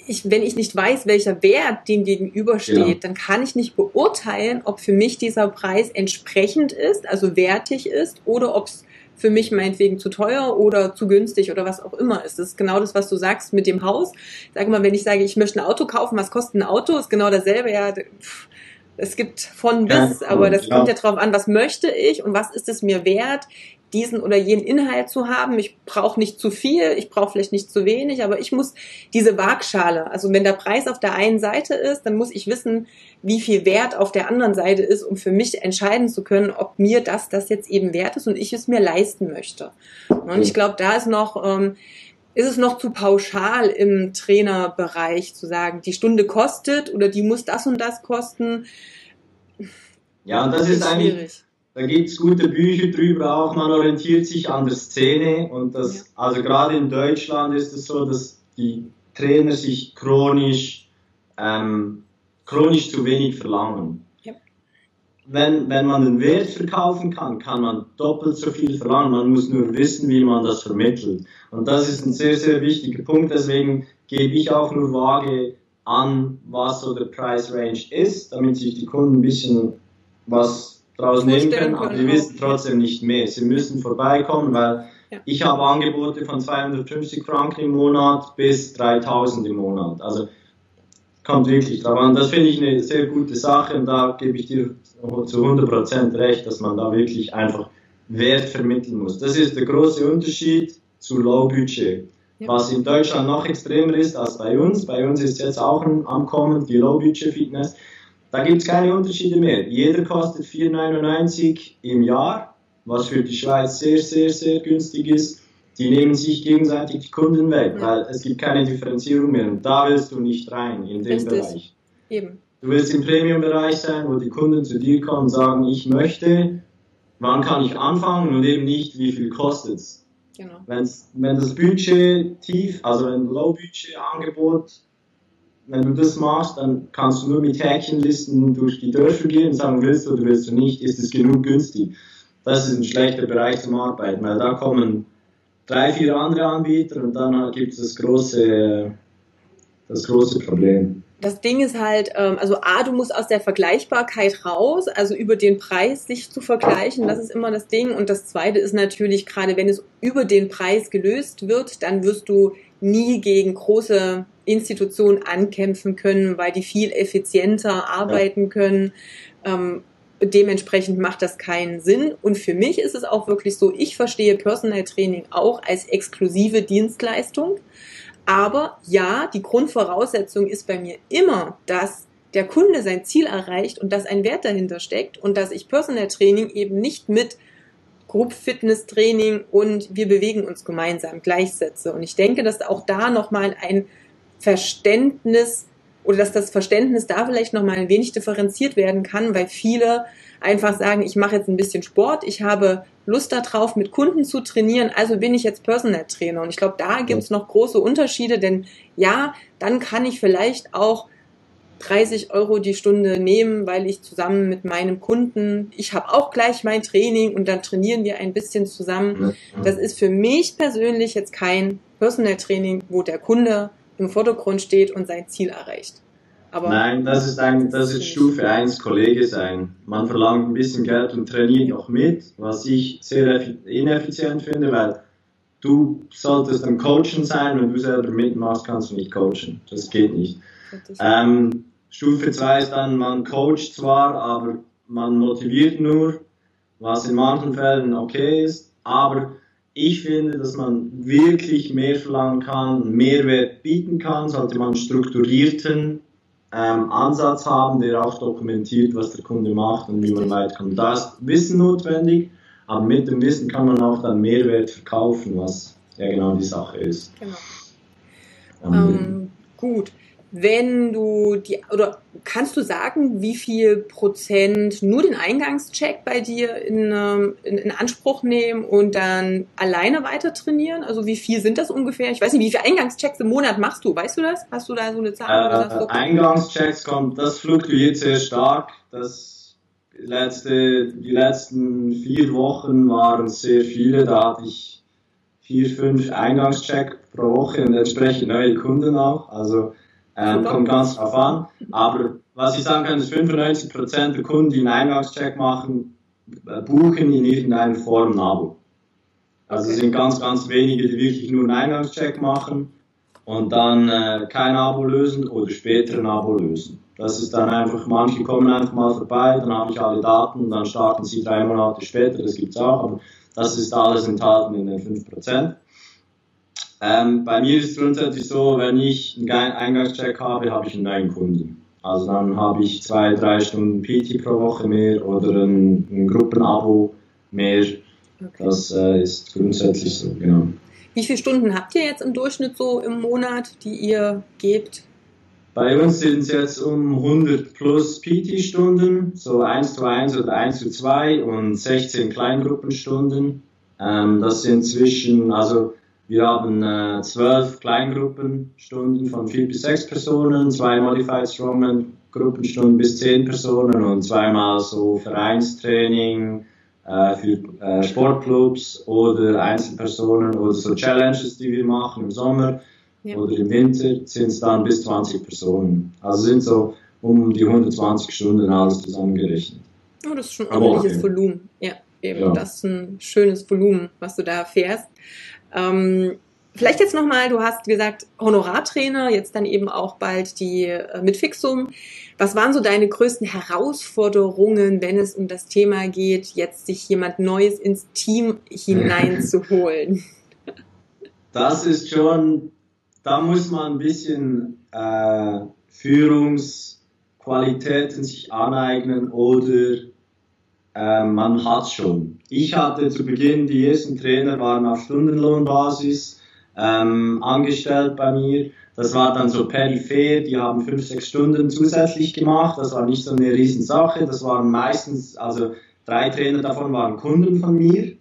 ich, wenn ich nicht weiß, welcher Wert dem gegenübersteht, ja. dann kann ich nicht beurteilen, ob für mich dieser Preis entsprechend ist, also wertig ist, oder ob es für mich meinetwegen zu teuer oder zu günstig oder was auch immer ist. Das ist genau das, was du sagst mit dem Haus. Sag mal, wenn ich sage, ich möchte ein Auto kaufen, was kostet ein Auto, ist genau dasselbe. Ja, es gibt von bis, ja, aber das ja. kommt ja drauf an, was möchte ich und was ist es mir wert, diesen oder jenen Inhalt zu haben. Ich brauche nicht zu viel, ich brauche vielleicht nicht zu wenig, aber ich muss diese Waagschale, also wenn der Preis auf der einen Seite ist, dann muss ich wissen, wie viel Wert auf der anderen Seite ist, um für mich entscheiden zu können, ob mir das, das jetzt eben wert ist und ich es mir leisten möchte. Und ich glaube, da ist noch, ähm, ist es noch zu pauschal im Trainerbereich zu sagen, die Stunde kostet oder die muss das und das kosten. Ja, und das, das ist, ist eigentlich, da gibt es gute Bücher drüber auch, man orientiert sich an der Szene und das, ja. also gerade in Deutschland ist es so, dass die Trainer sich chronisch, ähm, chronisch zu wenig verlangen. Ja. Wenn, wenn man den Wert verkaufen kann, kann man doppelt so viel verlangen, man muss nur wissen, wie man das vermittelt. Und das ist ein sehr, sehr wichtiger Punkt, deswegen gebe ich auch nur vage an, was so der Price Range ist, damit sich die Kunden ein bisschen was draus nehmen können, aber die wissen trotzdem nicht mehr. Sie müssen vorbeikommen, weil ja. ich habe Angebote von 250 Franken im Monat bis 3000 im Monat. Also kommt wirklich drauf an. Das finde ich eine sehr gute Sache und da gebe ich dir zu 100% recht, dass man da wirklich einfach Wert vermitteln muss. Das ist der große Unterschied zu Low Budget. Ja. Was in Deutschland noch extremer ist als bei uns. Bei uns ist jetzt auch am Kommen die Low Budget Fitness. Da gibt es keine Unterschiede mehr. Jeder kostet 4,99 im Jahr, was für die Schweiz sehr, sehr, sehr günstig ist. Die nehmen sich gegenseitig die Kunden weg, ja. weil es gibt keine Differenzierung mehr. Und da willst du nicht rein, in den Bereich. Eben. Du willst im Premium-Bereich sein, wo die Kunden zu dir kommen und sagen, ich möchte, wann kann ich anfangen und eben nicht, wie viel kostet es. Genau. Wenn's, wenn das Budget tief, also ein Low-Budget-Angebot wenn du das machst, dann kannst du nur mit Häkchenlisten durch die Dörfer gehen und sagen, willst du oder willst du nicht, ist es genug günstig. Das ist ein schlechter Bereich zum Arbeiten, weil da kommen drei, vier andere Anbieter und dann gibt es das große, das große Problem. Das Ding ist halt, ähm, also A, du musst aus der Vergleichbarkeit raus, also über den Preis sich zu vergleichen, das ist immer das Ding. Und das Zweite ist natürlich, gerade wenn es über den Preis gelöst wird, dann wirst du nie gegen große Institutionen ankämpfen können, weil die viel effizienter arbeiten ja. können. Ähm, dementsprechend macht das keinen Sinn. Und für mich ist es auch wirklich so, ich verstehe Personal Training auch als exklusive Dienstleistung. Aber ja, die Grundvoraussetzung ist bei mir immer, dass der Kunde sein Ziel erreicht und dass ein Wert dahinter steckt und dass ich Personal Training eben nicht mit Group Fitness Training und wir bewegen uns gemeinsam gleichsetze. Und ich denke, dass auch da nochmal ein Verständnis oder dass das Verständnis da vielleicht nochmal ein wenig differenziert werden kann, weil viele einfach sagen, ich mache jetzt ein bisschen Sport, ich habe Lust darauf, mit Kunden zu trainieren, also bin ich jetzt Personal Trainer. Und ich glaube, da gibt es noch große Unterschiede, denn ja, dann kann ich vielleicht auch 30 Euro die Stunde nehmen, weil ich zusammen mit meinem Kunden, ich habe auch gleich mein Training und dann trainieren wir ein bisschen zusammen. Das ist für mich persönlich jetzt kein Personal Training, wo der Kunde im Vordergrund steht und sein Ziel erreicht. Aber Nein, das ist, ein, das ist Stufe 1 Kollege sein. Man verlangt ein bisschen Geld und trainiert noch mit, was ich sehr ineffizient finde, weil du solltest ein Coachen sein, wenn du selber mitmachst, kannst du nicht coachen. Das geht nicht. Ähm, Stufe 2 ist dann, man coacht zwar, aber man motiviert nur, was in manchen Fällen okay ist, aber ich finde, dass man wirklich mehr verlangen kann, Mehrwert bieten kann, sollte man einen strukturierten ähm, Ansatz haben, der auch dokumentiert, was der Kunde macht und wie man weiterkommt. Da ist Wissen notwendig, aber mit dem Wissen kann man auch dann Mehrwert verkaufen, was ja genau die Sache ist. Genau. Ähm, gut wenn du die, oder kannst du sagen, wie viel Prozent nur den Eingangscheck bei dir in, ähm, in, in, Anspruch nehmen und dann alleine weiter trainieren? Also wie viel sind das ungefähr? Ich weiß nicht, wie viele Eingangschecks im Monat machst du? Weißt du das? Hast du da so eine Zahl? Äh, sagst, Eingangschecks kommt, das fluktuiert sehr stark. Das letzte, die letzten vier Wochen waren sehr viele. Da hatte ich vier, fünf Eingangschecks pro Woche und entsprechend neue Kunden auch. Also ähm, kommt ganz drauf an. Aber was ich sagen kann, ist 95% der Kunden, die einen Eingangscheck machen, äh, buchen in irgendeiner Form ein Abo. Also es sind ganz, ganz wenige, die wirklich nur einen Eingangscheck machen und dann äh, kein Abo lösen oder später ein Abo lösen. Das ist dann einfach, manche kommen einfach mal vorbei, dann habe ich alle Daten, dann starten sie drei Monate später, das gibt's auch, aber das ist alles enthalten in den 5%. Ähm, bei mir ist es grundsätzlich so, wenn ich einen Eingangscheck habe, habe ich einen neuen Kunden. Also dann habe ich zwei, drei Stunden PT pro Woche mehr oder ein, ein Gruppenabo mehr. Okay. Das äh, ist grundsätzlich so, genau. Wie viele Stunden habt ihr jetzt im Durchschnitt so im Monat, die ihr gebt? Bei uns sind es jetzt um 100 plus PT-Stunden, so 1 zu 1 oder 1 zu 2 und 16 Kleingruppenstunden. Ähm, das sind zwischen, also wir haben äh, zwölf Kleingruppenstunden von vier bis sechs Personen, zwei Modified Strongman Gruppenstunden bis zehn Personen und zweimal so Vereinstraining äh, für äh, Sportclubs oder Einzelpersonen oder so Challenges, die wir machen im Sommer ja. oder im Winter sind es dann bis 20 Personen. Also sind so um die 120 Stunden alles zusammengerechnet. Oh, das ist schon ein ordentliches Volumen. Ja, eben. Ja. Das ist ein schönes Volumen, was du da fährst. Ähm, vielleicht jetzt nochmal, du hast gesagt, Honorartrainer, jetzt dann eben auch bald die äh, mit Fixum. Was waren so deine größten Herausforderungen, wenn es um das Thema geht, jetzt sich jemand Neues ins Team hineinzuholen? *laughs* Das ist schon, da muss man ein bisschen äh, Führungsqualitäten sich aneignen oder äh, man hat schon. Ich hatte zu Beginn, die ersten Trainer waren auf Stundenlohnbasis ähm, angestellt bei mir. Das war dann so peripher, die haben fünf, sechs Stunden zusätzlich gemacht. Das war nicht so eine Riesensache. Das waren meistens, also drei Trainer davon waren Kunden von mir.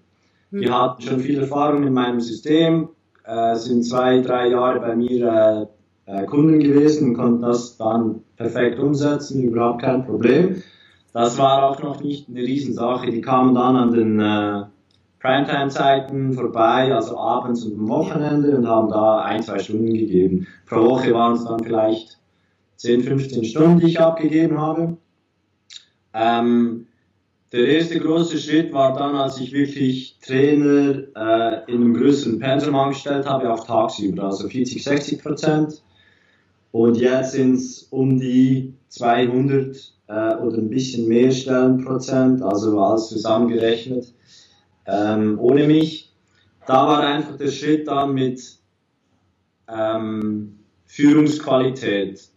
Die hm. hatten schon viel Erfahrung in meinem System, äh, sind zwei, drei Jahre bei mir äh, äh, Kunden gewesen und konnten das dann perfekt umsetzen, überhaupt kein Problem. Das war auch noch nicht eine Riesensache. Die kamen dann an den äh, Primetime-Zeiten vorbei, also abends und am Wochenende und haben da ein, zwei Stunden gegeben. Pro Woche waren es dann vielleicht 10, 15 Stunden, die ich abgegeben habe. Ähm, der erste große Schritt war dann, als ich wirklich Trainer äh, in einem größeren Pensum angestellt habe, auf tagsüber, also 40, 60 Prozent. Und jetzt sind es um die 200 äh, oder ein bisschen mehr Stellenprozent, also alles zusammengerechnet, ähm, ohne mich. Da war einfach der Schritt dann mit ähm, Führungsqualität.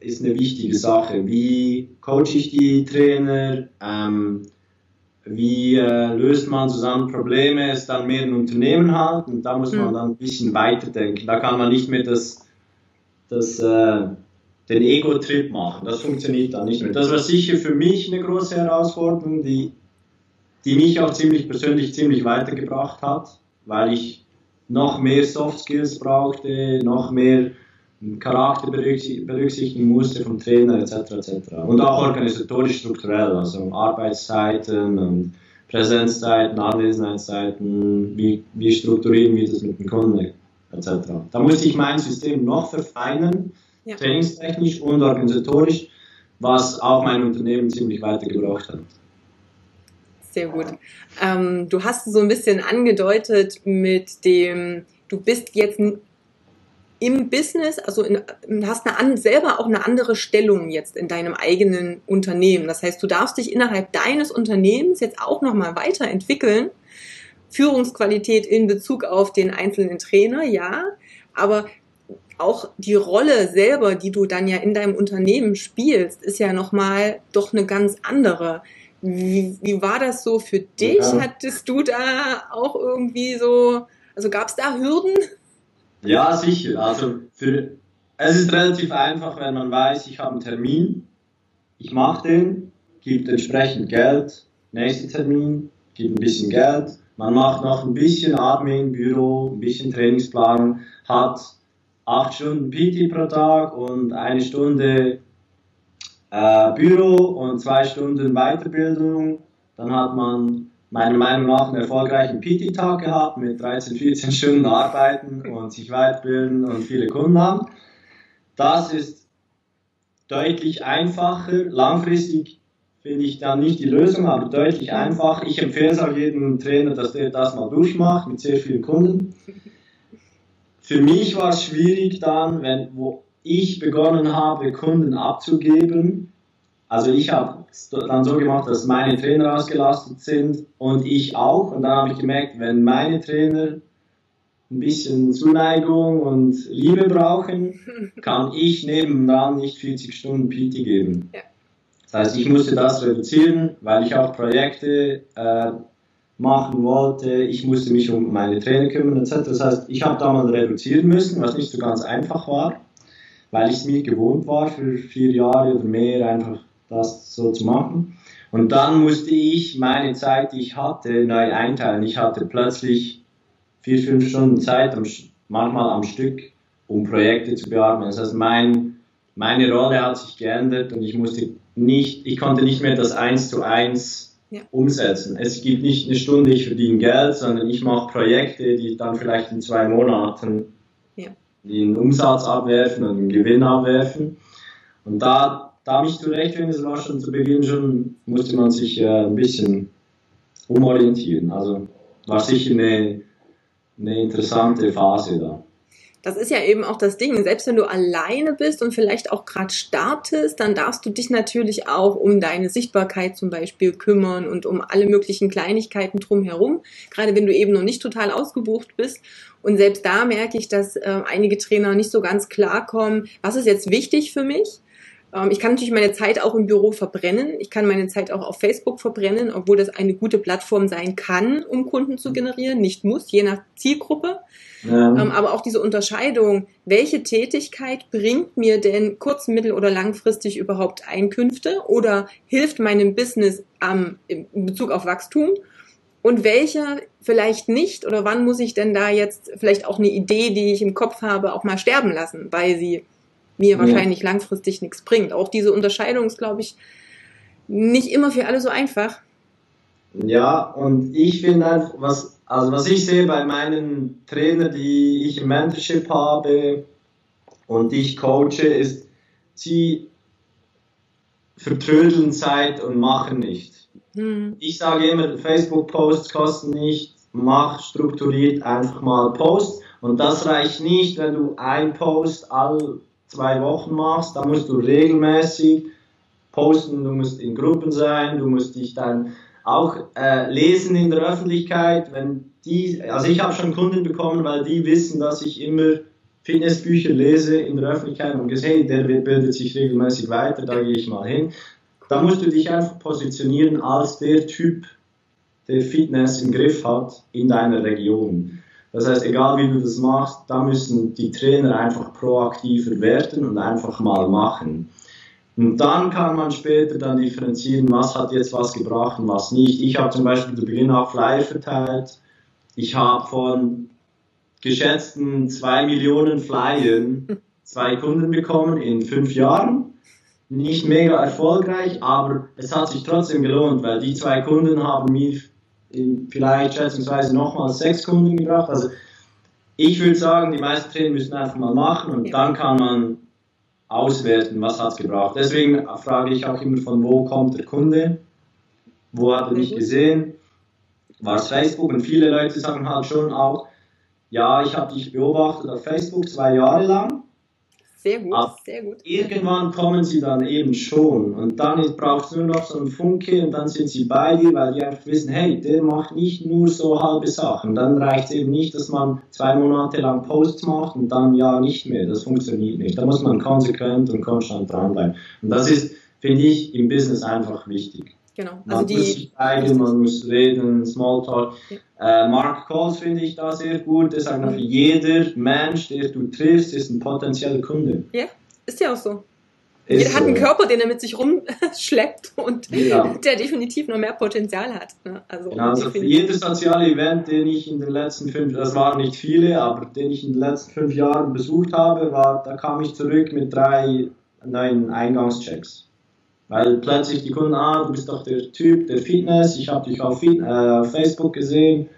ist eine wichtige Sache. Wie coache ich die Trainer? Ähm, wie äh, löst man zusammen Probleme? Ist dann mehr ein Unternehmen halt und da muss man mhm. dann ein bisschen weiterdenken. Da kann man nicht mehr das, das, äh, den Ego-Trip machen. Das funktioniert dann nicht mehr. Das war sicher für mich eine große Herausforderung, die, die mich auch ziemlich persönlich ziemlich weitergebracht hat, weil ich noch mehr Soft Skills brauchte, noch mehr Charakter berücksichtigen musste vom Trainer etc. etc. Und auch organisatorisch strukturell, also Arbeitszeiten und Präsenzzeiten, Anwesenheitszeiten, wie, wie strukturieren wir das mit dem Kunden etc. Da musste ich mein System noch verfeinern, ja. trainingstechnisch und organisatorisch, was auch mein Unternehmen ziemlich weitergebracht hat. Sehr gut. Ähm, du hast so ein bisschen angedeutet mit dem, du bist jetzt im Business, also in, hast eine, selber auch eine andere Stellung jetzt in deinem eigenen Unternehmen. Das heißt, du darfst dich innerhalb deines Unternehmens jetzt auch nochmal weiterentwickeln. Führungsqualität in Bezug auf den einzelnen Trainer, ja, aber auch die Rolle selber, die du dann ja in deinem Unternehmen spielst, ist ja nochmal doch eine ganz andere. Wie, wie war das so für dich? Ja. Hattest du da auch irgendwie so, also gab es da Hürden? Ja, sicher. Also für, es ist relativ einfach, wenn man weiß, ich habe einen Termin, ich mache den, gibt entsprechend Geld, nächster Termin, gibt ein bisschen Geld, man macht noch ein bisschen Admin, Büro, ein bisschen Trainingsplanung, hat acht Stunden PT pro Tag und eine Stunde äh, Büro und zwei Stunden Weiterbildung. Dann hat man meiner Meinung nach einen erfolgreichen PT-Tag gehabt mit 13, 14 Stunden arbeiten und sich weiterbilden und viele Kunden haben. Das ist deutlich einfacher. Langfristig finde ich dann nicht die Lösung, aber deutlich einfacher. Ich empfehle es auch jedem Trainer, dass der das mal durchmacht mit sehr vielen Kunden. Für mich war es schwierig dann, wenn, wo ich begonnen habe, Kunden abzugeben, also ich habe es dann so gemacht, dass meine Trainer ausgelastet sind und ich auch. Und dann habe ich gemerkt, wenn meine Trainer ein bisschen Zuneigung und Liebe brauchen, *laughs* kann ich nebenan nicht 40 Stunden PT geben. Ja. Das heißt, ich musste das reduzieren, weil ich auch Projekte äh, machen wollte. Ich musste mich um meine Trainer kümmern etc. Das heißt, ich habe da mal reduzieren müssen, was nicht so ganz einfach war, weil ich es mir gewohnt war, für vier Jahre oder mehr einfach das so zu machen. Und dann musste ich meine Zeit, die ich hatte, neu einteilen. Ich hatte plötzlich vier, fünf Stunden Zeit, manchmal am Stück, um Projekte zu bearbeiten. Das heißt, mein, meine Rolle hat sich geändert und ich musste nicht, ich konnte nicht mehr das eins zu eins ja. umsetzen. Es gibt nicht eine Stunde, ich verdiene Geld, sondern ich mache Projekte, die dann vielleicht in zwei Monaten ja. den Umsatz abwerfen und den Gewinn abwerfen. Und da da mich finde, es war schon zu Beginn schon, musste man sich äh, ein bisschen umorientieren. Also war sicher eine, eine interessante Phase da. Das ist ja eben auch das Ding. Selbst wenn du alleine bist und vielleicht auch gerade startest, dann darfst du dich natürlich auch um deine Sichtbarkeit zum Beispiel kümmern und um alle möglichen Kleinigkeiten drumherum. Gerade wenn du eben noch nicht total ausgebucht bist. Und selbst da merke ich, dass äh, einige Trainer nicht so ganz klarkommen, was ist jetzt wichtig für mich ähm, ich kann natürlich meine Zeit auch im Büro verbrennen. Ich kann meine Zeit auch auf Facebook verbrennen, obwohl das eine gute Plattform sein kann, um Kunden zu generieren. Nicht muss, je nach Zielgruppe. Ja. Ähm, aber auch diese Unterscheidung, welche Tätigkeit bringt mir denn kurz-, mittel- oder langfristig überhaupt Einkünfte oder hilft meinem Business am, in Bezug auf Wachstum? Und welche vielleicht nicht? Oder wann muss ich denn da jetzt vielleicht auch eine Idee, die ich im Kopf habe, auch mal sterben lassen, weil sie mir wahrscheinlich ja. langfristig nichts bringt. Auch diese Unterscheidung ist, glaube ich, nicht immer für alle so einfach. Ja, und ich finde einfach, was, also was ich sehe bei meinen Trainern, die ich im Mentorship habe und die ich coache, ist, sie vertrödeln Zeit und machen nicht. Hm. Ich sage immer, Facebook-Posts kosten nicht, mach strukturiert einfach mal Post. Und das reicht nicht, wenn du ein Post all zwei Wochen machst, da musst du regelmäßig posten, du musst in Gruppen sein, du musst dich dann auch äh, lesen in der Öffentlichkeit. Wenn die, also ich habe schon Kunden bekommen, weil die wissen, dass ich immer Fitnessbücher lese in der Öffentlichkeit und gesehen, der bildet sich regelmäßig weiter, da gehe ich mal hin. Da musst du dich einfach positionieren als der Typ, der Fitness im Griff hat in deiner Region. Das heißt, egal wie du das machst, da müssen die Trainer einfach proaktiver werden und einfach mal machen. Und dann kann man später dann differenzieren, was hat jetzt was gebracht und was nicht. Ich habe zum Beispiel zu Beginn auch Flyer verteilt. Ich habe von geschätzten zwei Millionen Flyern zwei Kunden bekommen in fünf Jahren. Nicht mega erfolgreich, aber es hat sich trotzdem gelohnt, weil die zwei Kunden haben mir vielleicht schätzungsweise nochmal sechs Kunden gebracht. Also ich würde sagen, die meisten Trainer müssen einfach mal machen und dann kann man auswerten, was hat es gebracht. Deswegen frage ich auch immer, von wo kommt der Kunde, wo hat er mich gesehen, war es Facebook und viele Leute sagen halt schon auch, ja, ich habe dich beobachtet auf Facebook zwei Jahre lang. Sehr gut, sehr gut. Irgendwann kommen sie dann eben schon und dann braucht es nur noch so einen Funke und dann sind sie bei dir, weil die einfach wissen, hey, der macht nicht nur so halbe Sachen. Dann reicht es eben nicht, dass man zwei Monate lang Posts macht und dann ja nicht mehr. Das funktioniert nicht. Da muss man konsequent und konstant dranbleiben. Und das ist, finde ich, im Business einfach wichtig. Genau. Also man die, muss sich zeigen, man muss reden, Smalltalk. Ja. Äh, Mark Coles finde ich da sehr gut. Der sagt einfach, jeder Mensch, den du triffst, ist ein potenzieller Kunde. Ja, ist ja auch so. Ist Jeder hat einen Körper, den er mit sich rumschleppt *laughs* und ja. der definitiv noch mehr Potenzial hat. Ne? Also, genau, also für jedes soziale Event, den ich in den letzten fünf, das waren nicht viele, aber den ich in den letzten fünf Jahren besucht habe, war, da kam ich zurück mit drei neuen Eingangschecks. Weil plötzlich die Kunden, ah, du bist doch der Typ der Fitness, ich habe dich auf, äh, Facebook gesehen,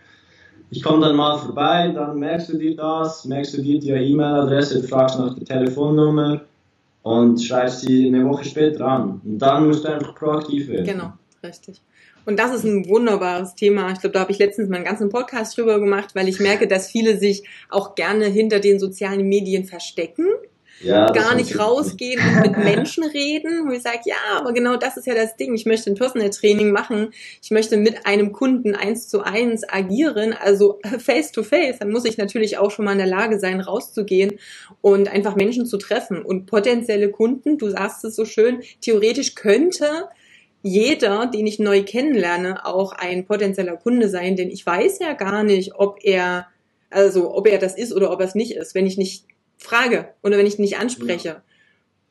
ich komme dann mal vorbei, dann merkst du dir das, merkst du dir die E-Mail-Adresse, fragst nach der Telefonnummer und schreibst sie eine Woche später an. Und dann musst du einfach proaktiv werden. Genau, richtig. Und das ist ein wunderbares Thema. Ich glaube, da habe ich letztens mal einen ganzen Podcast drüber gemacht, weil ich merke, dass viele sich auch gerne hinter den sozialen Medien verstecken ja, gar nicht rausgehen und mit Menschen reden, wo ich sage, ja, aber genau das ist ja das Ding. Ich möchte ein Personal Training machen. Ich möchte mit einem Kunden eins zu eins agieren, also face to face. Dann muss ich natürlich auch schon mal in der Lage sein, rauszugehen und einfach Menschen zu treffen und potenzielle Kunden. Du sagst es so schön. Theoretisch könnte jeder, den ich neu kennenlerne, auch ein potenzieller Kunde sein, denn ich weiß ja gar nicht, ob er also ob er das ist oder ob er es nicht ist, wenn ich nicht frage oder wenn ich nicht anspreche.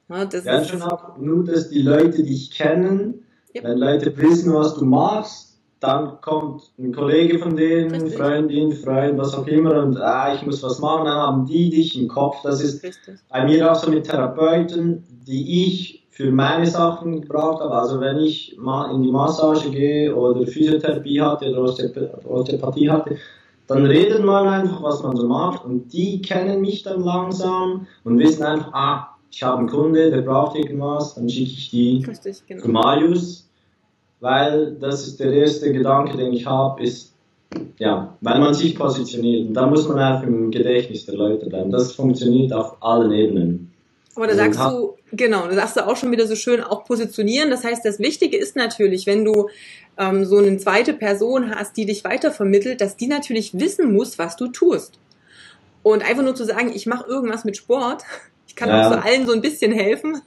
Ja, ja das ja, ist schon auch nur, dass die Leute dich kennen, ja. wenn Leute wissen, was du machst, dann kommt ein Kollege von denen, Richtig. Freundin, Freund, was auch immer, und ah, ich muss was machen, dann haben die dich im Kopf. Das ist Richtig. bei mir auch so mit Therapeuten, die ich für meine Sachen gebraucht habe. Also wenn ich mal in die Massage gehe oder Physiotherapie hatte oder Osteopathie hatte, dann redet man einfach, was man so macht und die kennen mich dann langsam und wissen einfach, ah, ich habe einen Kunde, der braucht irgendwas, dann schicke ich die Richtig, genau. zu Marius, weil das ist der erste Gedanke, den ich habe, ist, ja, weil man sich positioniert und da muss man einfach im Gedächtnis der Leute bleiben. Das funktioniert auf allen Ebenen. Aber da sagst du, genau, da sagst du auch schon wieder so schön, auch positionieren. Das heißt, das Wichtige ist natürlich, wenn du ähm, so eine zweite Person hast, die dich weitervermittelt, dass die natürlich wissen muss, was du tust. Und einfach nur zu sagen, ich mache irgendwas mit Sport, *laughs* ich kann ja. auch so allen so ein bisschen helfen,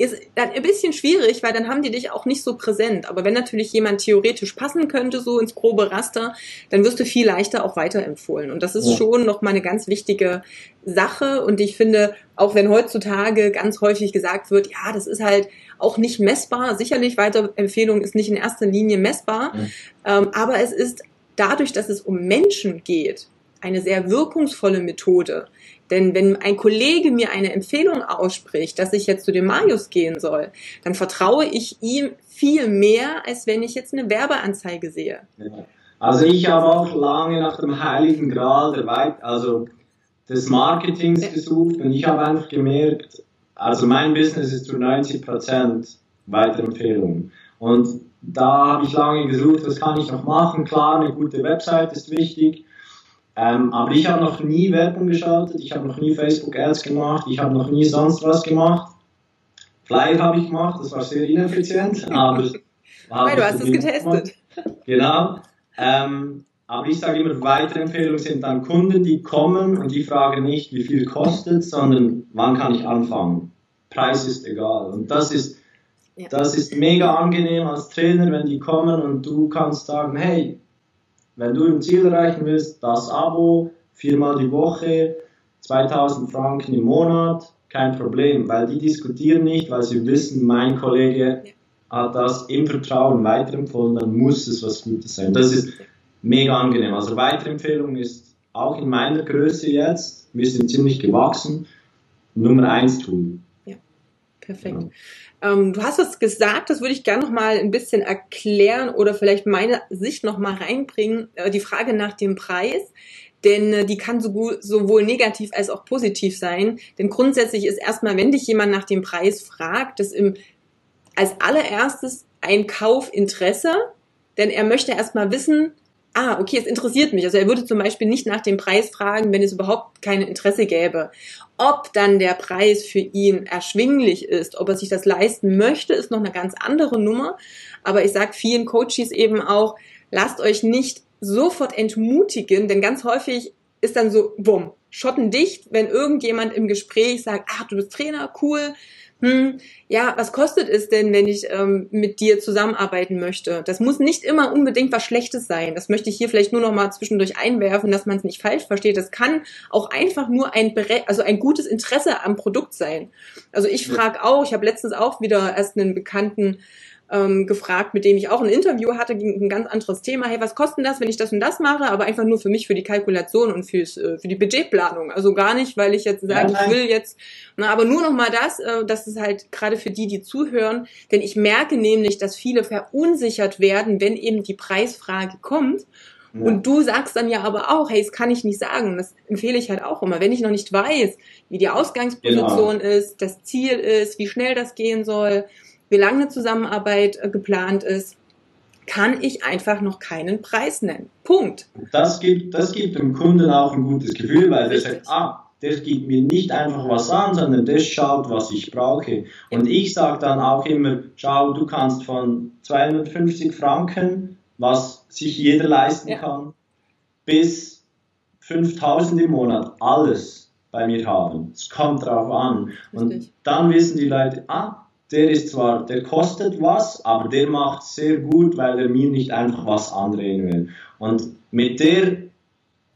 ist dann ein bisschen schwierig, weil dann haben die dich auch nicht so präsent. Aber wenn natürlich jemand theoretisch passen könnte, so ins grobe Raster, dann wirst du viel leichter auch weiterempfohlen. Und das ist ja. schon nochmal eine ganz wichtige Sache. Und ich finde, auch wenn heutzutage ganz häufig gesagt wird, ja, das ist halt auch nicht messbar. Sicherlich Weiterempfehlung ist nicht in erster Linie messbar. Ja. Ähm, aber es ist dadurch, dass es um Menschen geht, eine sehr wirkungsvolle Methode. Denn wenn ein Kollege mir eine Empfehlung ausspricht, dass ich jetzt zu dem Marius gehen soll, dann vertraue ich ihm viel mehr, als wenn ich jetzt eine Werbeanzeige sehe. Also ich habe auch lange nach dem heiligen Gral der Weit also des Marketings gesucht und ich habe einfach gemerkt, also mein Business ist zu 90 Prozent Weiterempfehlung. Und da habe ich lange gesucht, was kann ich noch machen? Klar, eine gute Website ist wichtig, ähm, aber ich habe noch nie Werbung geschaltet, ich habe noch nie Facebook Ads gemacht, ich habe noch nie sonst was gemacht. Flyer habe ich gemacht, das war sehr ineffizient, *laughs* aber Weil du hast es getestet. Genau. Ähm, aber ich sage immer, weitere Empfehlungen sind dann Kunden, die kommen und die fragen nicht, wie viel kostet, sondern wann kann ich anfangen. Preis ist egal. Und das ist, ja. das ist mega angenehm als Trainer, wenn die kommen und du kannst sagen, hey, wenn du ein Ziel erreichen willst, das Abo, viermal die Woche, 2000 Franken im Monat, kein Problem, weil die diskutieren nicht, weil sie wissen, mein Kollege hat das im Vertrauen weiterempfohlen, dann muss es was Gutes sein. Das ist mega angenehm. Also Weiterempfehlung ist auch in meiner Größe jetzt, wir sind ziemlich gewachsen, Nummer eins Tool. Perfekt. Ja. Ähm, du hast es gesagt, das würde ich gerne noch mal ein bisschen erklären oder vielleicht meine Sicht noch mal reinbringen. Äh, die Frage nach dem Preis denn äh, die kann sowohl negativ als auch positiv sein. Denn grundsätzlich ist erstmal, wenn dich jemand nach dem Preis fragt, das im, als allererstes ein Kaufinteresse, denn er möchte erstmal wissen, ah, okay, es interessiert mich. Also er würde zum Beispiel nicht nach dem Preis fragen, wenn es überhaupt kein Interesse gäbe. Ob dann der Preis für ihn erschwinglich ist, ob er sich das leisten möchte, ist noch eine ganz andere Nummer. Aber ich sage vielen Coaches eben auch, lasst euch nicht sofort entmutigen, denn ganz häufig ist dann so, bumm, schottendicht, wenn irgendjemand im Gespräch sagt, ach, du bist Trainer, cool, hm, ja, was kostet es denn, wenn ich ähm, mit dir zusammenarbeiten möchte? Das muss nicht immer unbedingt was Schlechtes sein. Das möchte ich hier vielleicht nur noch mal zwischendurch einwerfen, dass man es nicht falsch versteht. Das kann auch einfach nur ein, also ein gutes Interesse am Produkt sein. Also ich frage auch, ich habe letztens auch wieder erst einen Bekannten ähm, gefragt, mit dem ich auch ein Interview hatte, ging ein ganz anderes Thema. Hey, was kostet das, wenn ich das und das mache? Aber einfach nur für mich, für die Kalkulation und fürs, äh, für die Budgetplanung. Also gar nicht, weil ich jetzt sage, ja, ich will jetzt, na, aber nur noch mal das, äh, das ist halt gerade für die, die zuhören. Denn ich merke nämlich, dass viele verunsichert werden, wenn eben die Preisfrage kommt. Ja. Und du sagst dann ja aber auch, hey, das kann ich nicht sagen. Das empfehle ich halt auch immer. Wenn ich noch nicht weiß, wie die Ausgangsposition genau. ist, das Ziel ist, wie schnell das gehen soll, wie lange eine Zusammenarbeit äh, geplant ist, kann ich einfach noch keinen Preis nennen. Punkt. Das gibt, das gibt dem Kunden auch ein gutes Gefühl, weil der sagt, ah, der gibt mir nicht einfach was an, sondern der schaut, was ich brauche. Und ich sage dann auch immer, schau, du kannst von 250 Franken, was sich jeder leisten ja. kann, bis 5000 im Monat, alles bei mir haben. Es kommt drauf an. Richtig. Und dann wissen die Leute, ah, der ist zwar, der kostet was, aber der macht sehr gut, weil er mir nicht einfach was andrehen will. Und mit der,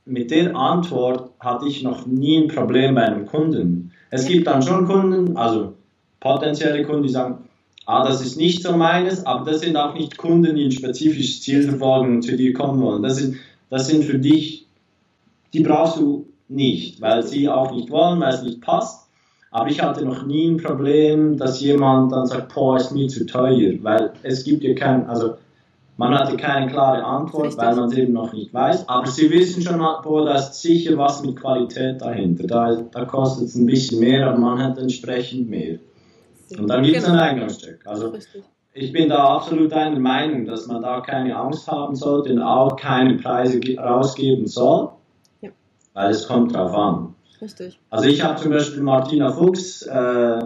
mit der Antwort hatte ich noch nie ein Problem bei einem Kunden. Es gibt dann schon Kunden, also potenzielle Kunden, die sagen, ah, das ist nicht so meines, aber das sind auch nicht Kunden, die ein spezifisches Ziel verfolgen und zu dir kommen wollen. Das sind, das sind für dich, die brauchst du nicht, weil sie auch nicht wollen, weil es nicht passt. Aber ich hatte noch nie ein Problem, dass jemand dann sagt, boah, ist mir zu teuer, weil es gibt ja kein, also man hatte keine klare Antwort, weil man es eben noch nicht weiß. Aber sie wissen schon, boah, da ist sicher was mit Qualität dahinter. Da, da kostet es ein bisschen mehr, aber man hat entsprechend mehr. Und dann gibt es genau. ein Eingangsstück. Also ich bin da absolut einer Meinung, dass man da keine Angst haben sollte und auch keine Preise rausgeben soll, ja. weil es kommt drauf an. Richtig. Also ich habe zum Beispiel Martina Fuchs äh,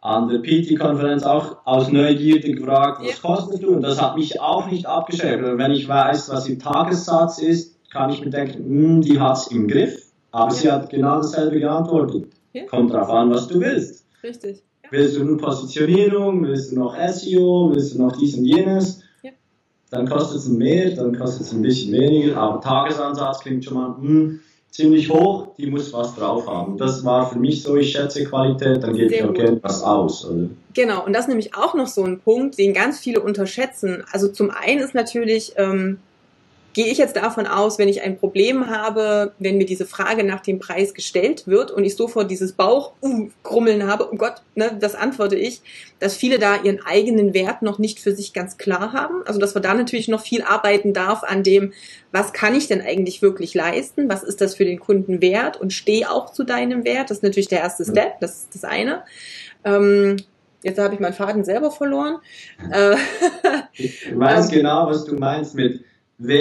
an der PT-Konferenz auch aus Neugierde gefragt, was ja. kostet du? Und das hat mich auch nicht abgeschreckt. Wenn ich weiß, was ihr Tagessatz ist, kann ich mir denken, hm, die hat es im Griff. Aber ja. sie hat genau dasselbe geantwortet. Ja. Kommt drauf an, was du willst. Richtig. Willst du nur Positionierung, willst du noch SEO, willst du noch dies und jenes? Dann kostet es mehr, dann kostet es ein bisschen weniger, aber Tagesansatz klingt schon mal, hm, ziemlich hoch, die muss was drauf haben. Das war für mich so, ich schätze Qualität, dann geht auch Geld was aus. Oder? Genau, und das ist nämlich auch noch so ein Punkt, den ganz viele unterschätzen. Also zum einen ist natürlich ähm, gehe ich jetzt davon aus, wenn ich ein Problem habe, wenn mir diese Frage nach dem Preis gestellt wird und ich sofort dieses Bauchgrummeln uh, habe, oh Gott, ne, das antworte ich, dass viele da ihren eigenen Wert noch nicht für sich ganz klar haben. Also dass man da natürlich noch viel arbeiten darf an dem, was kann ich denn eigentlich wirklich leisten, was ist das für den Kunden wert und stehe auch zu deinem Wert. Das ist natürlich der erste Step, das ist das eine. Ähm, Jetzt habe ich meinen Faden selber verloren. *laughs* ich weiß *laughs* genau, was du meinst mit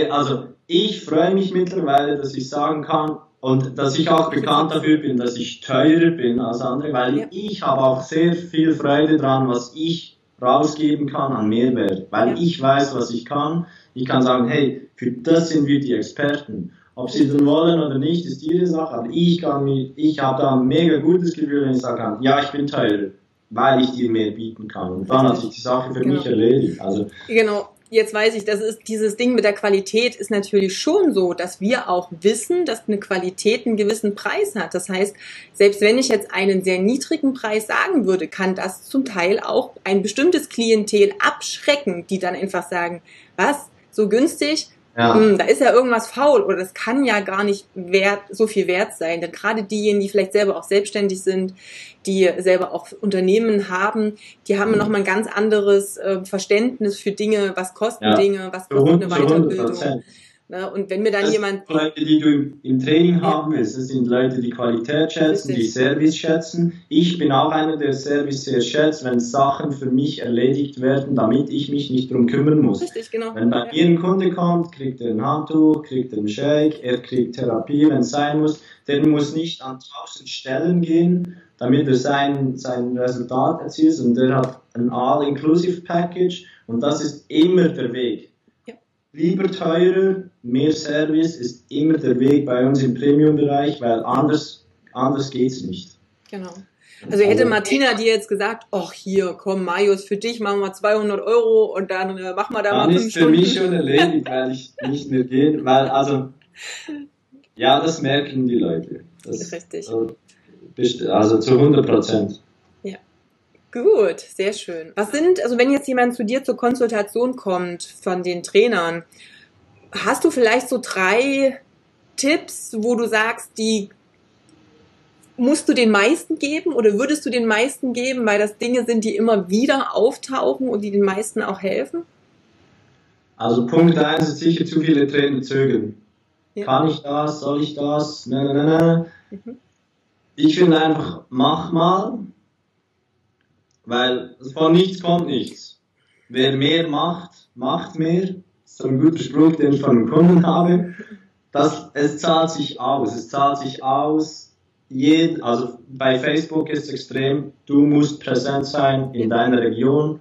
also ich freue mich mittlerweile, dass ich sagen kann und dass ich auch bekannt dafür bin, dass ich teurer bin als andere, weil ja. ich habe auch sehr viel Freude dran, was ich rausgeben kann an Mehrwert, weil ja. ich weiß, was ich kann. Ich kann sagen, hey, für das sind wir die Experten. Ob sie dann wollen oder nicht, ist ihre Sache, aber ich kann mir, ich habe da ein mega gutes Gefühl, wenn ich sagen kann, ja, ich bin teurer, weil ich dir mehr bieten kann. Und dann hat sich die Sache für genau. mich erledigt. Also, genau jetzt weiß ich, das ist dieses Ding mit der Qualität ist natürlich schon so, dass wir auch wissen, dass eine Qualität einen gewissen Preis hat. Das heißt, selbst wenn ich jetzt einen sehr niedrigen Preis sagen würde, kann das zum Teil auch ein bestimmtes Klientel abschrecken, die dann einfach sagen, was, so günstig, ja. Hm, da ist ja irgendwas faul oder das kann ja gar nicht wert, so viel wert sein. Denn gerade diejenigen, die vielleicht selber auch selbstständig sind, die selber auch Unternehmen haben, die haben mhm. nochmal ein ganz anderes äh, Verständnis für Dinge, was kosten ja. Dinge, was kostet eine Weiterbildung. Ne? Und wenn mir dann das jemand. Leute, die du im, im Training ja. haben willst, das sind Leute, die Qualität schätzen, Richtig. die Service schätzen. Ich bin auch einer, der Service sehr schätzt, wenn Sachen für mich erledigt werden, damit ich mich nicht drum kümmern muss. Richtig, genau. Wenn bei ja. mir ein Kunde kommt, kriegt er ein Handtuch, kriegt er einen Shake, er kriegt Therapie, wenn es sein muss. Der muss nicht an tausend Stellen gehen, damit er sein, sein Resultat erzielt, und der hat ein All-Inclusive-Package und das ist immer der Weg lieber teurer, mehr Service ist immer der Weg bei uns im Premium-Bereich, weil anders, anders es nicht. Genau. Also hätte also Martina dir jetzt gesagt, ach hier, komm, Marius, für dich machen wir 200 Euro und dann äh, machen wir da dann mal fünf ist für mich schon erledigt, weil ich nicht mehr gehe, weil also, ja, das merken die Leute. Das, Richtig. Also zu 100 Prozent. Gut, sehr schön. Was sind, also wenn jetzt jemand zu dir zur Konsultation kommt von den Trainern, hast du vielleicht so drei Tipps, wo du sagst, die musst du den meisten geben oder würdest du den meisten geben, weil das Dinge sind, die immer wieder auftauchen und die den meisten auch helfen? Also Punkt eins ist sicher zu viele Trainer zögern. Ja. Kann ich das? Soll ich das? Nein, nein, nein. Mhm. Ich finde einfach, mach mal, weil von nichts kommt nichts. Wer mehr macht, macht mehr. So ein guter Spruch, den ich von einem Kunden habe. Das, es zahlt sich aus. Es zahlt sich aus. Jed, also bei Facebook ist es extrem, du musst präsent sein in deiner Region.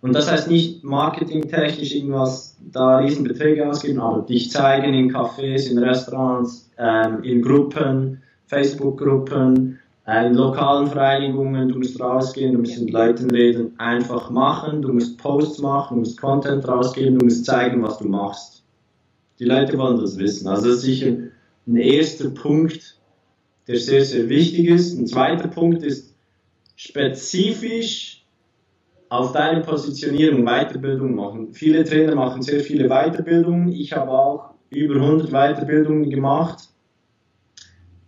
Und das heißt nicht marketingtechnisch irgendwas da Riesenbeträge ausgeben, aber dich zeigen in Cafés, in Restaurants, ähm, in Gruppen, Facebook-Gruppen, in lokalen Vereinigungen, du musst rausgehen, du musst mit Leuten reden, einfach machen, du musst Posts machen, du musst Content rausgeben, du musst zeigen, was du machst. Die Leute wollen das wissen. Also das ist sicher ein erster Punkt, der sehr, sehr wichtig ist. Ein zweiter Punkt ist spezifisch auf deine Positionierung Weiterbildung machen. Viele Trainer machen sehr viele Weiterbildungen. Ich habe auch über 100 Weiterbildungen gemacht.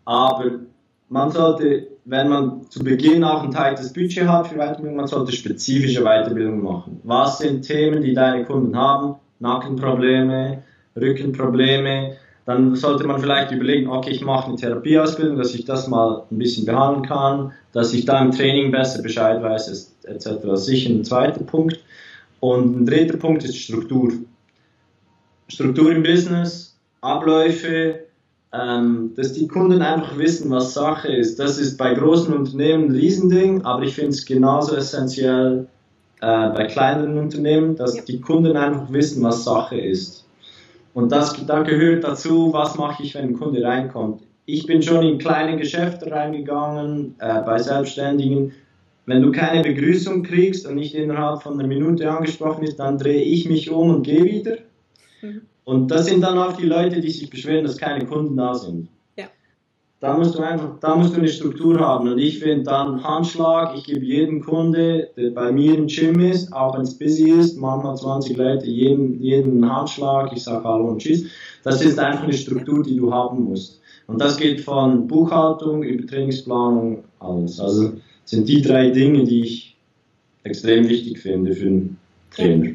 Aber man sollte, wenn man zu Beginn auch ein teiltes Budget hat für Weiterbildung, man sollte spezifische Weiterbildung machen. Was sind Themen, die deine Kunden haben? Nackenprobleme, Rückenprobleme. Dann sollte man vielleicht überlegen, okay, ich mache eine Therapieausbildung, dass ich das mal ein bisschen behandeln kann, dass ich da im Training besser Bescheid weiß, etc. Das ist sicher ein zweiter Punkt. Und ein dritter Punkt ist Struktur. Struktur im Business, Abläufe, ähm, dass die Kunden einfach wissen, was Sache ist. Das ist bei großen Unternehmen ein Riesending, aber ich finde es genauso essentiell äh, bei kleineren Unternehmen, dass ja. die Kunden einfach wissen, was Sache ist. Und das, dann gehört dazu, was mache ich, wenn ein Kunde reinkommt. Ich bin schon in kleine Geschäfte reingegangen, äh, bei Selbstständigen. Wenn du keine Begrüßung kriegst und nicht innerhalb von einer Minute angesprochen ist, dann drehe ich mich um und gehe wieder. Mhm. Und das sind dann auch die Leute, die sich beschweren, dass keine Kunden da sind. Ja. Da musst du einfach, da musst du eine Struktur haben. Und ich finde dann Handschlag, ich gebe jedem Kunde, der bei mir im Gym ist, auch wenn es busy ist, manchmal 20 Leute, jeden, jeden Handschlag, ich sage Hallo und Tschüss. Das ist einfach eine Struktur, die du haben musst. Und das geht von Buchhaltung über Trainingsplanung, alles. Also sind die drei Dinge, die ich extrem wichtig finde für einen Trainer.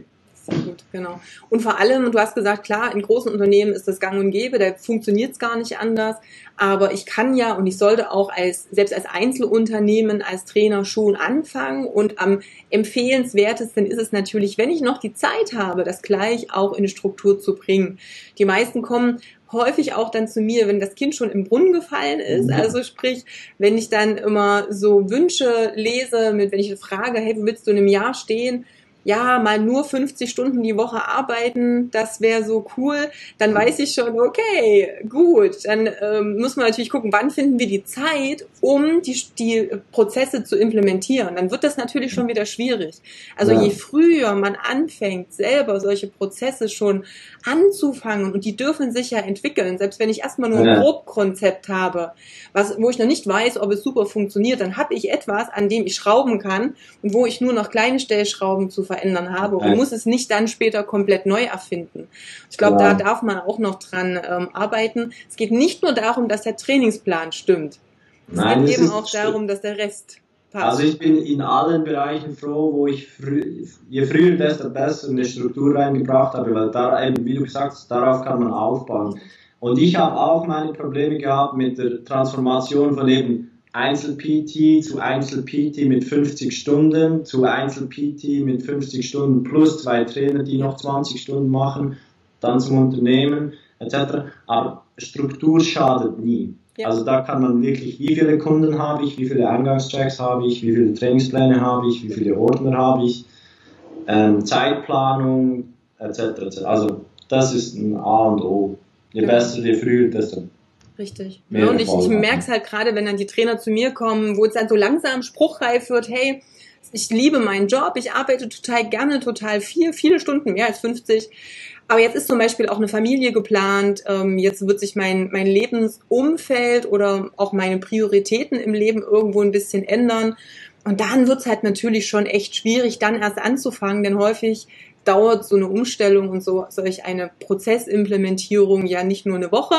Genau. Und vor allem, du hast gesagt, klar, in großen Unternehmen ist das gang und gäbe, da funktioniert es gar nicht anders. Aber ich kann ja und ich sollte auch als, selbst als Einzelunternehmen, als Trainer schon anfangen. Und am empfehlenswertesten ist es natürlich, wenn ich noch die Zeit habe, das gleich auch in eine Struktur zu bringen. Die meisten kommen häufig auch dann zu mir, wenn das Kind schon im Brunnen gefallen ist. Also sprich, wenn ich dann immer so Wünsche lese, mit, wenn ich frage, hey, wo willst du in einem Jahr stehen? Ja, mal nur 50 Stunden die Woche arbeiten, das wäre so cool, dann weiß ich schon, okay, gut, dann ähm, muss man natürlich gucken, wann finden wir die Zeit, um die, die Prozesse zu implementieren. Dann wird das natürlich schon wieder schwierig. Also ja. je früher man anfängt, selber solche Prozesse schon anzufangen, und die dürfen sich ja entwickeln, selbst wenn ich erstmal nur ein Grobkonzept habe, was, wo ich noch nicht weiß, ob es super funktioniert, dann habe ich etwas, an dem ich schrauben kann und wo ich nur noch kleine Stellschrauben zu verändern habe und muss es nicht dann später komplett neu erfinden. Ich glaube, ja. da darf man auch noch dran ähm, arbeiten. Es geht nicht nur darum, dass der Trainingsplan stimmt. Es Nein, geht eben auch darum, dass der Rest passt. Also ich bin in allen Bereichen froh, wo ich frü je früher, desto besser eine Struktur reingebracht habe, weil da eben, wie du gesagt hast, darauf kann man aufbauen. Und ich habe auch meine Probleme gehabt mit der Transformation von eben Einzel-PT zu Einzel-PT mit 50 Stunden, zu Einzel-PT mit 50 Stunden plus zwei Trainer, die noch 20 Stunden machen, dann zum Unternehmen etc. Aber Struktur schadet nie. Ja. Also da kann man wirklich, wie viele Kunden habe ich, wie viele Eingangschecks habe ich, wie viele Trainingspläne habe ich, wie viele Ordner habe ich, ähm, Zeitplanung etc. etc. Also das ist ein A und O. Je ja. besser, je früher, desto Richtig. Ja, und ich, ich merke es halt gerade, wenn dann die Trainer zu mir kommen, wo es dann so langsam spruchreif wird, hey, ich liebe meinen Job, ich arbeite total gerne, total viel, viele Stunden, mehr als 50. Aber jetzt ist zum Beispiel auch eine Familie geplant, ähm, jetzt wird sich mein, mein Lebensumfeld oder auch meine Prioritäten im Leben irgendwo ein bisschen ändern. Und dann wird es halt natürlich schon echt schwierig, dann erst anzufangen, denn häufig dauert so eine Umstellung und so solch eine Prozessimplementierung ja nicht nur eine Woche,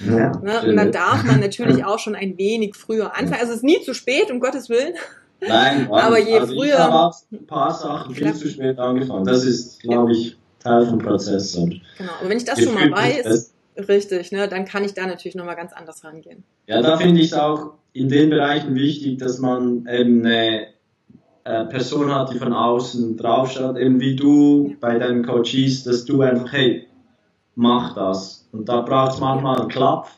ja, ne? Und dann darf man natürlich *laughs* auch schon ein wenig früher anfangen. Also es ist nie zu spät, um Gottes Willen. Nein, *laughs* aber je also früher. Ich habe ein paar Sachen viel zu spät angefangen. Das ist, glaube ich, Teil vom Prozess. Und genau, aber wenn ich das schon mal weiß, richtig, ne, dann kann ich da natürlich nochmal ganz anders rangehen. Ja, da finde ich es auch in den Bereichen wichtig, dass man eben eine äh, Person hat, die von außen draufschaut, eben wie du ja. bei deinen Coaches, dass du einfach, hey, mach das. Und da braucht es manchmal einen Klapp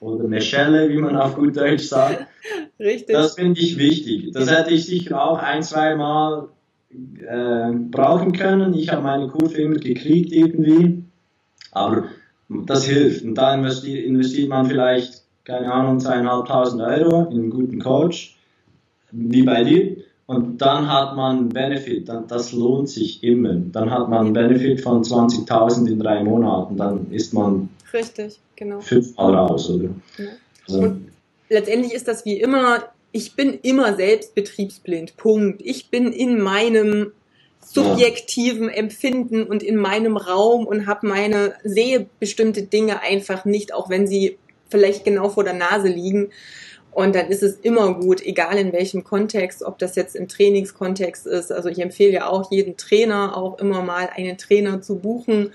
oder eine Schelle, wie man auf gut Deutsch sagt. *laughs* Richtig. Das finde ich wichtig. Das hätte ich sicher auch ein, zwei Mal äh, brauchen können. Ich habe meine Kurve immer gekriegt irgendwie. Aber das hilft. Und da investiert, investiert man vielleicht, keine Ahnung, zweieinhalbtausend Euro in einen guten Coach, wie bei dir. Und dann hat man Benefit, dann, das lohnt sich immer. Dann hat man einen Benefit von 20.000 in drei Monaten, dann ist man Richtig, genau. fünfmal raus, oder? Ja. Also, und letztendlich ist das wie immer, ich bin immer selbst betriebsblind, Punkt. Ich bin in meinem subjektiven Empfinden und in meinem Raum und habe meine, sehe bestimmte Dinge einfach nicht, auch wenn sie vielleicht genau vor der Nase liegen. Und dann ist es immer gut, egal in welchem Kontext, ob das jetzt im Trainingskontext ist. Also ich empfehle ja auch jeden Trainer auch immer mal einen Trainer zu buchen,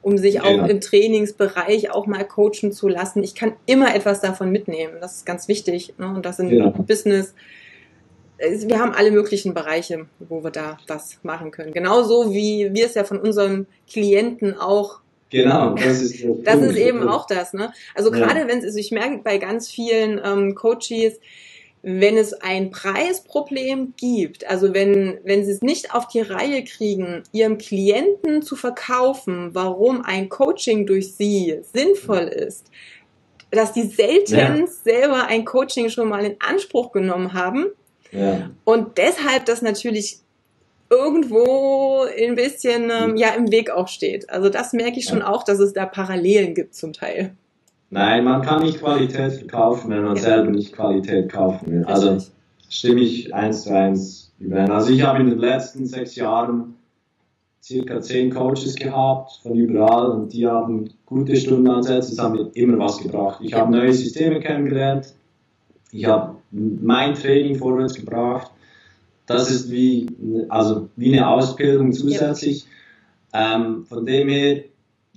um sich ja. auch im Trainingsbereich auch mal coachen zu lassen. Ich kann immer etwas davon mitnehmen. Das ist ganz wichtig. Ne? Und das in ja. Business. Wir haben alle möglichen Bereiche, wo wir da was machen können. Genauso wie wir es ja von unseren Klienten auch Genau, das ist, das ist eben auch das. Ne? Also gerade ja. wenn es, also ich merke bei ganz vielen ähm, Coaches, wenn es ein Preisproblem gibt, also wenn, wenn sie es nicht auf die Reihe kriegen, ihrem Klienten zu verkaufen, warum ein Coaching durch sie sinnvoll ist, dass die selten ja. selber ein Coaching schon mal in Anspruch genommen haben ja. und deshalb das natürlich irgendwo ein bisschen ähm, ja im Weg auch steht. Also das merke ich schon ja. auch, dass es da Parallelen gibt zum Teil. Nein, man kann nicht Qualität verkaufen, wenn man ja. selber nicht Qualität kaufen will. Also stimme ich eins zu eins überein. Also ich habe in den letzten sechs Jahren circa zehn Coaches gehabt von überall und die haben gute Stundenansätze, das haben mir immer was gebracht. Ich habe neue Systeme kennengelernt, ich habe mein Training vorwärts gebracht das ist wie, also wie eine Ausbildung zusätzlich. Ja. Ähm, von dem her,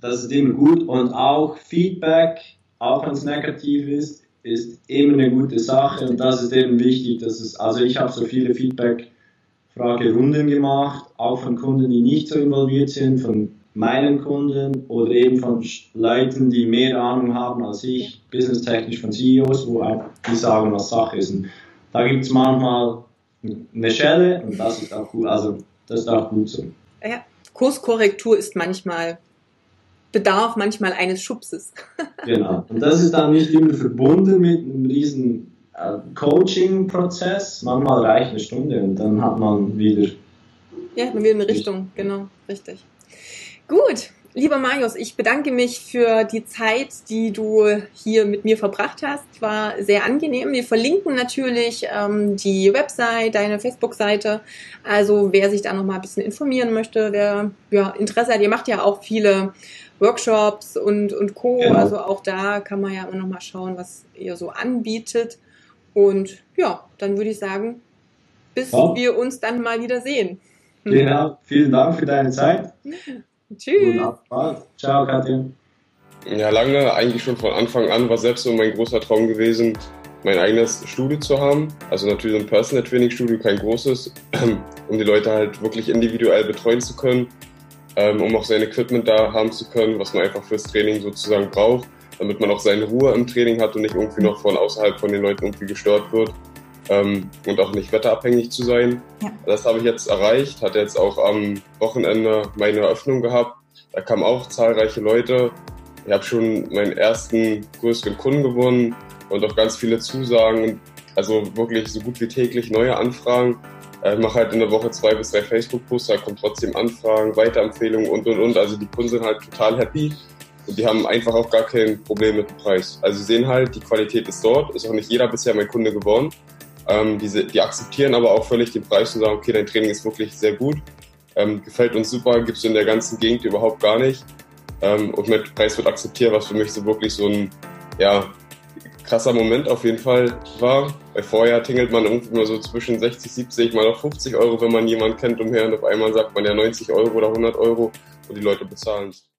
das ist immer gut und auch Feedback, auch wenn es negativ ist, ist immer eine gute Sache und das ist eben wichtig, dass es, also ich habe so viele Feedback-Fragerunden gemacht, auch von Kunden, die nicht so involviert sind, von meinen Kunden oder eben von Leuten, die mehr Ahnung haben als ich, businesstechnisch von CEOs, wo die sagen, was Sache ist. Und da gibt es manchmal eine Schelle und das ist auch cool. Also das ist auch gut so. Ja, Kurskorrektur ist manchmal bedarf manchmal eines Schubses. *laughs* genau. Und das ist dann nicht immer verbunden mit einem riesen äh, Coaching-Prozess. Manchmal reicht eine Stunde und dann hat man wieder. Ja, man wieder eine Richtung, genau, richtig. Gut, Lieber Marius, ich bedanke mich für die Zeit, die du hier mit mir verbracht hast. War sehr angenehm. Wir verlinken natürlich ähm, die Website, deine Facebook-Seite. Also wer sich da noch mal ein bisschen informieren möchte, wer ja, Interesse hat, ihr macht ja auch viele Workshops und, und Co. Genau. Also auch da kann man ja immer noch mal schauen, was ihr so anbietet. Und ja, dann würde ich sagen, bis ja. wir uns dann mal wieder sehen. Genau, vielen Dank für deine Zeit. Tschüss. Ciao, Katja. Ja, lange, eigentlich schon von Anfang an, war selbst so mein großer Traum gewesen, mein eigenes Studio zu haben. Also natürlich ein Personal Training Studio, kein großes, um die Leute halt wirklich individuell betreuen zu können, ähm, um auch sein Equipment da haben zu können, was man einfach fürs Training sozusagen braucht, damit man auch seine Ruhe im Training hat und nicht irgendwie noch von außerhalb von den Leuten irgendwie gestört wird ähm, und auch nicht wetterabhängig zu sein. Ja. Das habe ich jetzt erreicht, hatte jetzt auch am Wochenende meine Eröffnung gehabt. Da kamen auch zahlreiche Leute. Ich habe schon meinen ersten größeren Kunden gewonnen und auch ganz viele Zusagen. Also wirklich so gut wie täglich neue Anfragen. Ich mache halt in der Woche zwei bis drei Facebook-Posts, da kommen trotzdem Anfragen, Weiterempfehlungen und und und. Also die Kunden sind halt total happy und die haben einfach auch gar kein Problem mit dem Preis. Also sie sehen halt, die Qualität ist dort, ist auch nicht jeder bisher mein Kunde geworden. Ähm, diese, die akzeptieren aber auch völlig den Preis und sagen, okay, dein Training ist wirklich sehr gut, ähm, gefällt uns super, gibt es in der ganzen Gegend überhaupt gar nicht. Ähm, und mit Preis wird akzeptiert, was für mich so wirklich so ein ja, krasser Moment auf jeden Fall war. Weil vorher tingelt man irgendwie immer so zwischen 60, 70, mal noch 50 Euro, wenn man jemanden kennt umher und auf einmal sagt man ja 90 Euro oder 100 Euro und die Leute bezahlen es.